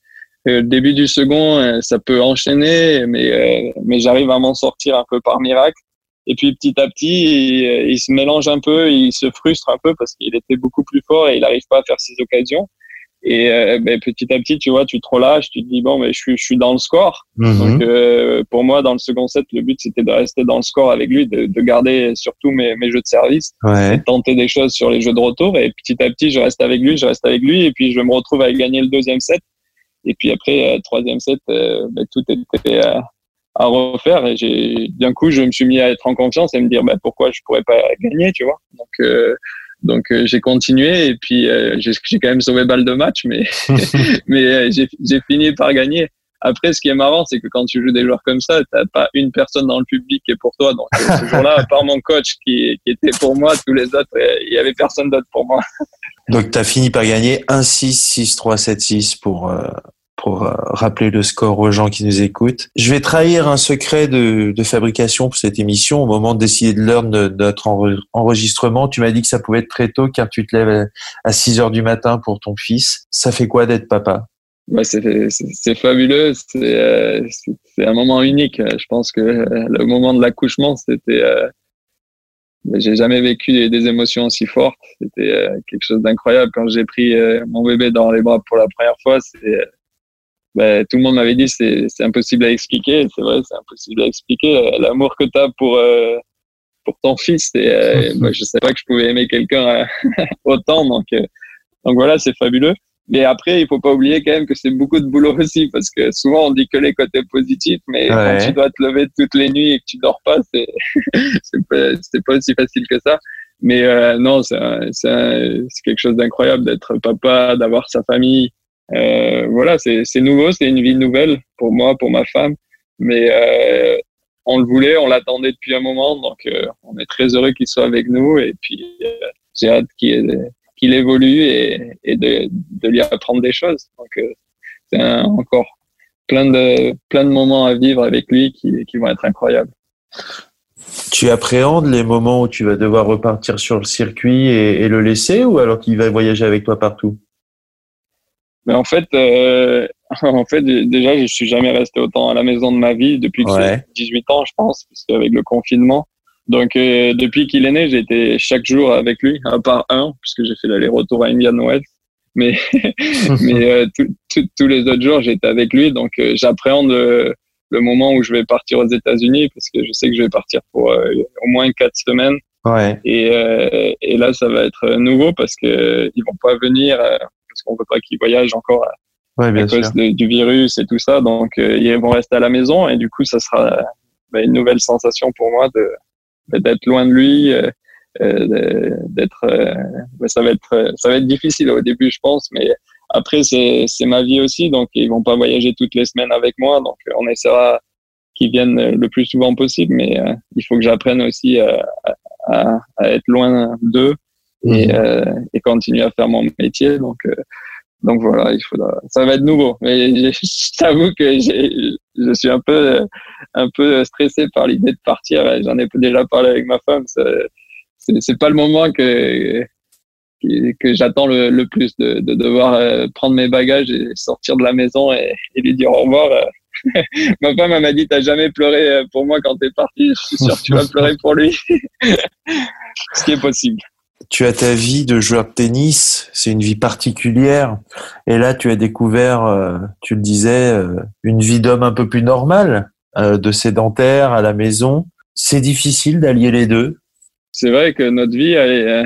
Et le début du second, euh, ça peut enchaîner, mais euh, mais j'arrive à m'en sortir un peu par miracle. Et puis petit à petit, il, euh, il se mélange un peu, il se frustre un peu parce qu'il était beaucoup plus fort et il n'arrive pas à faire ses occasions. Et euh, ben, petit à petit, tu vois, tu te relâches, tu te dis bon, mais je suis, je suis dans le score. Mhm. Donc euh, pour moi, dans le second set, le but c'était de rester dans le score avec lui, de, de garder surtout mes, mes jeux de service, Ouais. de tenter des choses sur les jeux de retour. Et petit à petit, je reste avec lui, je reste avec lui, et puis je me retrouve à gagner le deuxième set. Et puis après, euh, troisième set, euh, ben, tout était à refaire. Et j'ai d'un coup, je me suis mis à être en confiance et me dire ben, pourquoi je pourrais pas gagner, tu vois. Donc euh, donc euh, j'ai continué et puis euh, j'ai quand même sauvé balle de match, mais (laughs) (laughs) mais euh, j'ai fini par gagner. Après, ce qui est marrant, c'est que quand tu joues des joueurs comme ça, t'as pas une personne dans le public qui est pour toi. Donc ce (laughs) jour-là, à part mon coach qui, qui était pour moi, tous les autres, il y avait personne d'autre pour moi. Donc, tu as fini par gagner 1-6, 6-3, 7-6 pour, euh, pour euh, rappeler le score aux gens qui nous écoutent. Je vais trahir un secret de, de fabrication pour cette émission. Au moment de décider de l'heure de notre enre- enregistrement, tu m'as dit que ça pouvait être très tôt car tu te lèves à 6 heures du matin pour ton fils. Ça fait quoi d'être papa? Ouais, c'est fabuleux, c'est euh, un moment unique. Je pense que euh, le moment de l'accouchement, c'était, euh, j'ai jamais vécu des, émotions aussi fortes. C'était euh, quelque chose d'incroyable. Quand j'ai pris mon bébé dans les bras pour la première fois, ben, tout le monde m'avait dit c'est c'est impossible à expliquer. C'est vrai, c'est impossible à expliquer Euh, l'amour que tu as pour euh, pour ton fils. Et, euh, moi, je sais pas que je pouvais aimer quelqu'un euh, (laughs) autant, donc euh, donc voilà, c'est fabuleux. Mais après, il faut pas oublier quand même que c'est beaucoup de boulot aussi, parce que souvent on dit que les côtés positifs, mais Ouais. quand tu dois te lever toutes les nuits et que tu dors pas, c'est (laughs) c'est pas, c'est pas aussi facile que ça. Mais euh, non, c'est c'est quelque chose d'incroyable d'être papa, d'avoir sa famille. Euh, voilà, c'est nouveau, c'est une vie nouvelle pour moi, pour ma femme. Mais euh, on le voulait, on l'attendait depuis un moment, donc euh, on est très heureux qu'il soit avec nous. Et puis euh, j'ai hâte qu'il évolue et, et de, de lui apprendre des choses. Donc euh, c'est encore plein de plein de moments à vivre avec lui qui, qui vont être incroyables. Tu appréhendes les moments où tu vas devoir repartir sur le circuit et, et le laisser ou alors qu'il va voyager avec toi partout? Mais en fait, euh, (laughs) en fait, déjà, je suis jamais resté autant à la maison de ma vie depuis que Ouais. j'ai 18 ans, je pense, parce qu'avec le confinement. Donc, euh, depuis qu'il est né, j'ai été chaque jour avec lui, à part un, puisque j'ai fait l'aller-retour à Indian Wells. Mais, (laughs) mais euh, tout- tout- tous les autres jours, j'étais avec lui. Donc, euh, j'appréhende le, le moment où je vais partir aux États-Unis, parce que je sais que je vais partir pour euh, au moins quatre semaines. Ouais. Et, euh, et là, ça va être nouveau parce que ils vont pas venir, euh, parce qu'on veut pas qu'ils voyagent encore à Ouais, bien à sûr. cause de- du virus et tout ça. Donc, euh, ils vont rester à la maison et du coup, ça sera bah, une nouvelle sensation pour moi de d'être loin de lui, euh, euh, d'être. euh, bah, ça va être ça va être difficile au début, je pense, mais après c'est c'est ma vie aussi, donc ils vont pas voyager toutes les semaines avec moi, donc on essaiera qu'ils viennent le plus souvent possible, mais euh, il faut que j'apprenne aussi à, à, à être loin d'eux et, euh, et continuer à faire mon métier. Donc, euh, donc voilà, il faudra. Ça va être nouveau. Mais t'avoue que je suis un peu, un peu stressé par l'idée de partir. J'en ai déjà parlé avec ma femme. C'est- pas le moment que que, que j'attends le, le plus de, de devoir euh, prendre mes bagages et sortir de la maison et, et lui dire au revoir. (laughs) ma femme elle m'a dit t'as jamais pleuré pour moi quand t'es parti. Je suis sûr que tu vas pleurer pour lui. (laughs) Ce qui est possible. Tu as ta vie de joueur de tennis, c'est une vie particulière. Et là, tu as découvert, euh, tu le disais, euh, une vie d'homme un peu plus normale, euh, de sédentaire à la maison. C'est difficile d'allier les deux. c'est vrai que notre vie, elle est,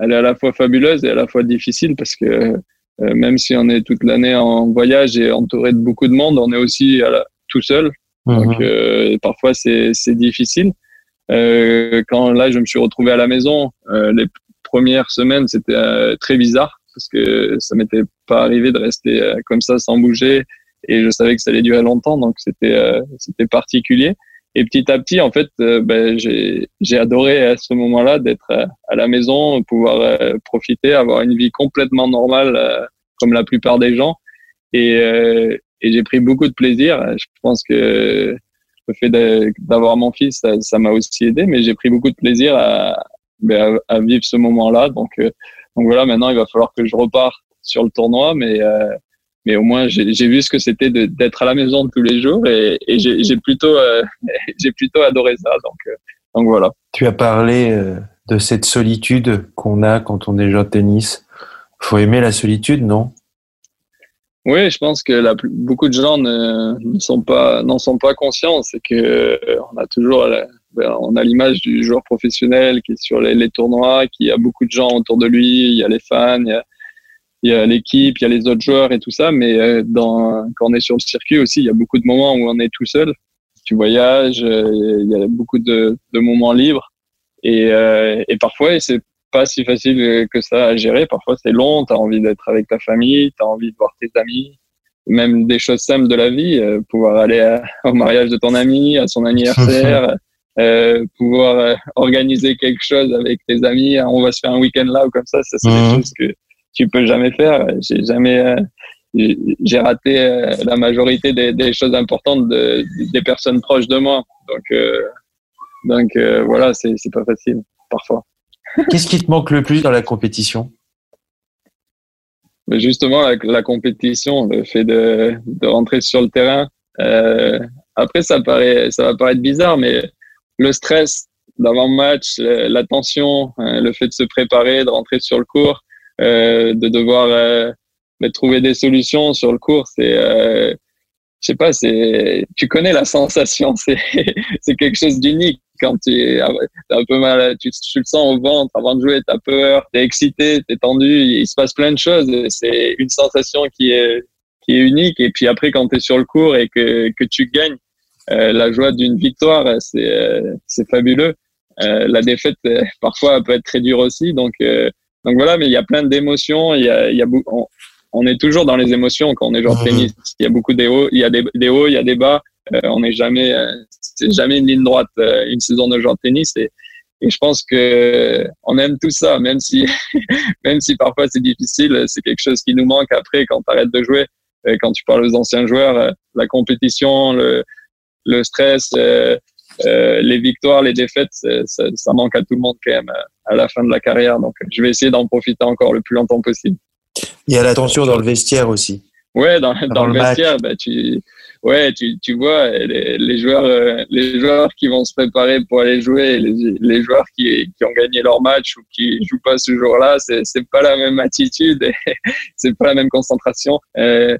elle est à la fois fabuleuse et à la fois difficile parce que même si on est toute l'année en voyage et entouré de beaucoup de monde, on est aussi à la- tout seul. Donc euh, parfois c'est c'est difficile. Euh, quand là je me suis retrouvé à la maison, euh, les premières semaines c'était euh, très bizarre parce que ça m'était pas arrivé de rester euh, comme ça sans bouger et je savais que ça allait durer longtemps donc c'était euh, c'était particulier. Et petit à petit, en fait, ben, j'ai adoré à ce moment-là d'être à la maison, pouvoir profiter, avoir une vie complètement normale comme la plupart des gens. Et, et j'ai pris beaucoup de plaisir. Je pense que le fait d'avoir mon fils, ça m'a aussi aidé, mais j'ai pris beaucoup de plaisir à, à, à vivre ce moment-là. Donc, euh, donc voilà, maintenant il va falloir que je reparte sur le tournoi, mais euh, mais au moins j'ai vu ce que c'était d'être à la maison tous les jours et, et j'ai plutôt euh, (laughs) j'ai plutôt adoré ça. Donc donc voilà. Tu as parlé de cette solitude qu'on a quand on est joueur de tennis. Faut aimer la solitude, non? Oui, je pense que la, beaucoup de gens ne, ne sont pas n'en sont pas conscients. C'est que on a toujours ben, on a l'image du joueur professionnel qui est sur les, les, tournois, qui a beaucoup de gens autour de lui, il y a les fans, il y a, l'équipe, il y a les autres joueurs et tout ça. Mais euh, dans, quand on est sur le circuit aussi, il y a beaucoup de moments où on est tout seul. Tu voyages, euh, il y a beaucoup de, de moments libres et, et parfois c'est pas si facile que ça à gérer. Parfois, c'est long, tu as envie d'être avec ta famille, tu as envie de voir tes amis, même des choses simples de la vie, euh, pouvoir aller (laughs) au mariage de ton ami, à son (laughs) anniversaire, euh, pouvoir euh, organiser quelque chose avec tes amis, on va se faire un week-end là ou comme ça, ça c'est des mhm. choses que tu peux jamais faire. J'ai jamais, euh, j'ai raté la majorité des, des choses importantes de, des personnes proches de moi. Donc, donc voilà, c'est pas facile parfois. Qu'est-ce qui te manque le plus dans la compétition? Mais Justement, la, la, compétition, le fait de, de rentrer sur le terrain. Euh, après, ça, paraît, ça va paraître bizarre, mais le stress d'avant-match, la tension, hein, le fait de se préparer, de rentrer sur le cours, euh, de devoir euh, trouver des solutions sur le cours, c'est euh, je sais pas, c'est, tu connais la (laughs) sensation, c'est, c'est quelque chose d'unique quand tu es un peu mal, tu, tu, le sens au ventre avant de jouer, tu as peur, tu es excité, tu es tendu, il se passe plein de choses. C'est une sensation qui est, qui est unique. Et puis après, quand tu es sur le cours et que, que tu gagnes, euh, la joie d'une victoire, c'est euh, c'est fabuleux. Euh, la défaite, euh, (laughs) parfois, peut être très dure aussi. Donc, euh, donc voilà, mais il y a plein d'émotions. Il y a, il y a on, on, est toujours dans les émotions quand on est joueur de tennis. Il y a beaucoup des hauts, il y a des, des hauts, il y a des bas. Euh, on n'est jamais, euh, c'est jamais une ligne droite, euh, une saison de joueur de tennis. Et, et je pense que on aime tout ça, même si, (laughs) même si parfois c'est difficile, c'est quelque chose qui nous manque après quand tu arrêtes de jouer. Quand tu parles aux anciens joueurs, la compétition, le, le stress, euh, les victoires, les défaites, ça, ça, manque à tout le monde quand même à la fin de la carrière. Donc, je vais essayer d'en profiter encore le plus longtemps possible. Il y a la tension dans le vestiaire aussi. Ouais, dans, dans, le, vestiaire, bah, tu, ouais, tu, tu vois les, les joueurs, euh, les joueurs qui vont se préparer pour aller jouer, les, les joueurs qui, qui ont gagné leur match ou qui jouent pas ce jour-là, c'est c'est pas la même attitude, (laughs) c'est pas la même concentration. Euh,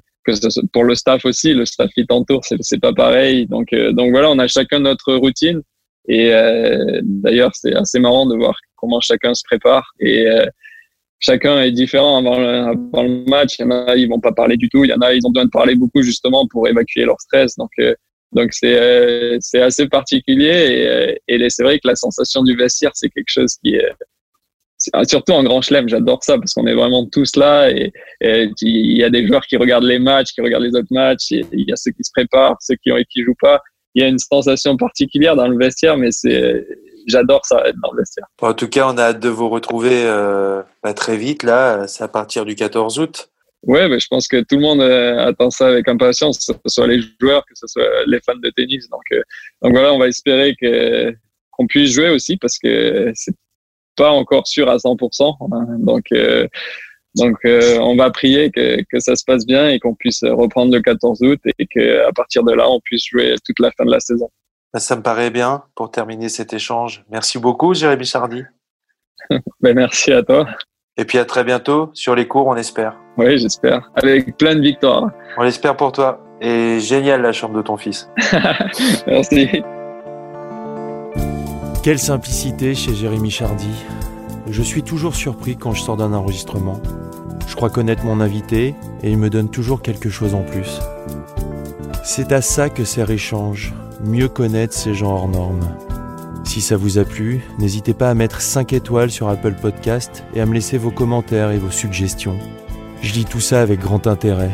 pour le staff aussi, le staff qui t'entoure, c'est pas pareil. Donc euh, donc voilà, on a chacun notre routine. Et euh, d'ailleurs, c'est assez marrant de voir comment chacun se prépare. Et chacun est différent avant le, match. Il y en a, ils vont pas parler du tout. Il y en a, ils ont besoin de parler beaucoup justement pour évacuer leur stress. Donc, euh, donc c'est euh, c'est assez particulier et, euh, et c'est vrai que la sensation du vestiaire, c'est quelque chose qui est surtout en grand chelem. J'adore ça parce qu'on est vraiment tous là et, et, il y a des joueurs qui regardent les matchs, qui regardent les autres matchs. il y a ceux qui se préparent, ceux qui ont qui jouent pas. Il y a une sensation particulière dans le vestiaire, mais c'est j'adore ça être dans le vestiaire. En tout cas, on a hâte de vous retrouver euh, bah, très vite. Là, c'est à partir du 14 août. Ouais, mais je pense que tout le monde euh, attend ça avec impatience, que ce soit les joueurs, que ce soit les fans de tennis. Donc, euh, donc voilà, on va espérer que qu'on puisse jouer aussi parce que c'est pas encore sûr à 100%. Hein. Donc euh, donc on va prier que, que ça se passe bien et qu'on puisse reprendre le 14 août et qu'à partir de là, on puisse jouer toute la fin de la saison. Bah, ça me paraît bien pour terminer cet échange. Merci beaucoup, Jérémy Chardy. (laughs) ben, merci à toi. Et puis à très bientôt sur les cours, on espère. Oui, j'espère. Avec plein de victoires. On l'espère pour toi. Et génial la chambre de ton fils. (laughs) merci. Quelle simplicité chez Jérémy Chardy. Je suis toujours surpris quand je sors d'un enregistrement. Je crois connaître mon invité et il me donne toujours quelque chose en plus. C'est à ça que sert échange mieux connaître ces gens hors normes. Si ça vous a plu, n'hésitez pas à mettre 5 étoiles sur Apple Podcast et à me laisser vos commentaires et vos suggestions. Je lis tout ça avec grand intérêt.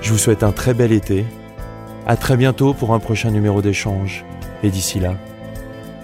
Je vous souhaite un très bel été. À très bientôt pour un prochain numéro d'échange. Et d'ici là,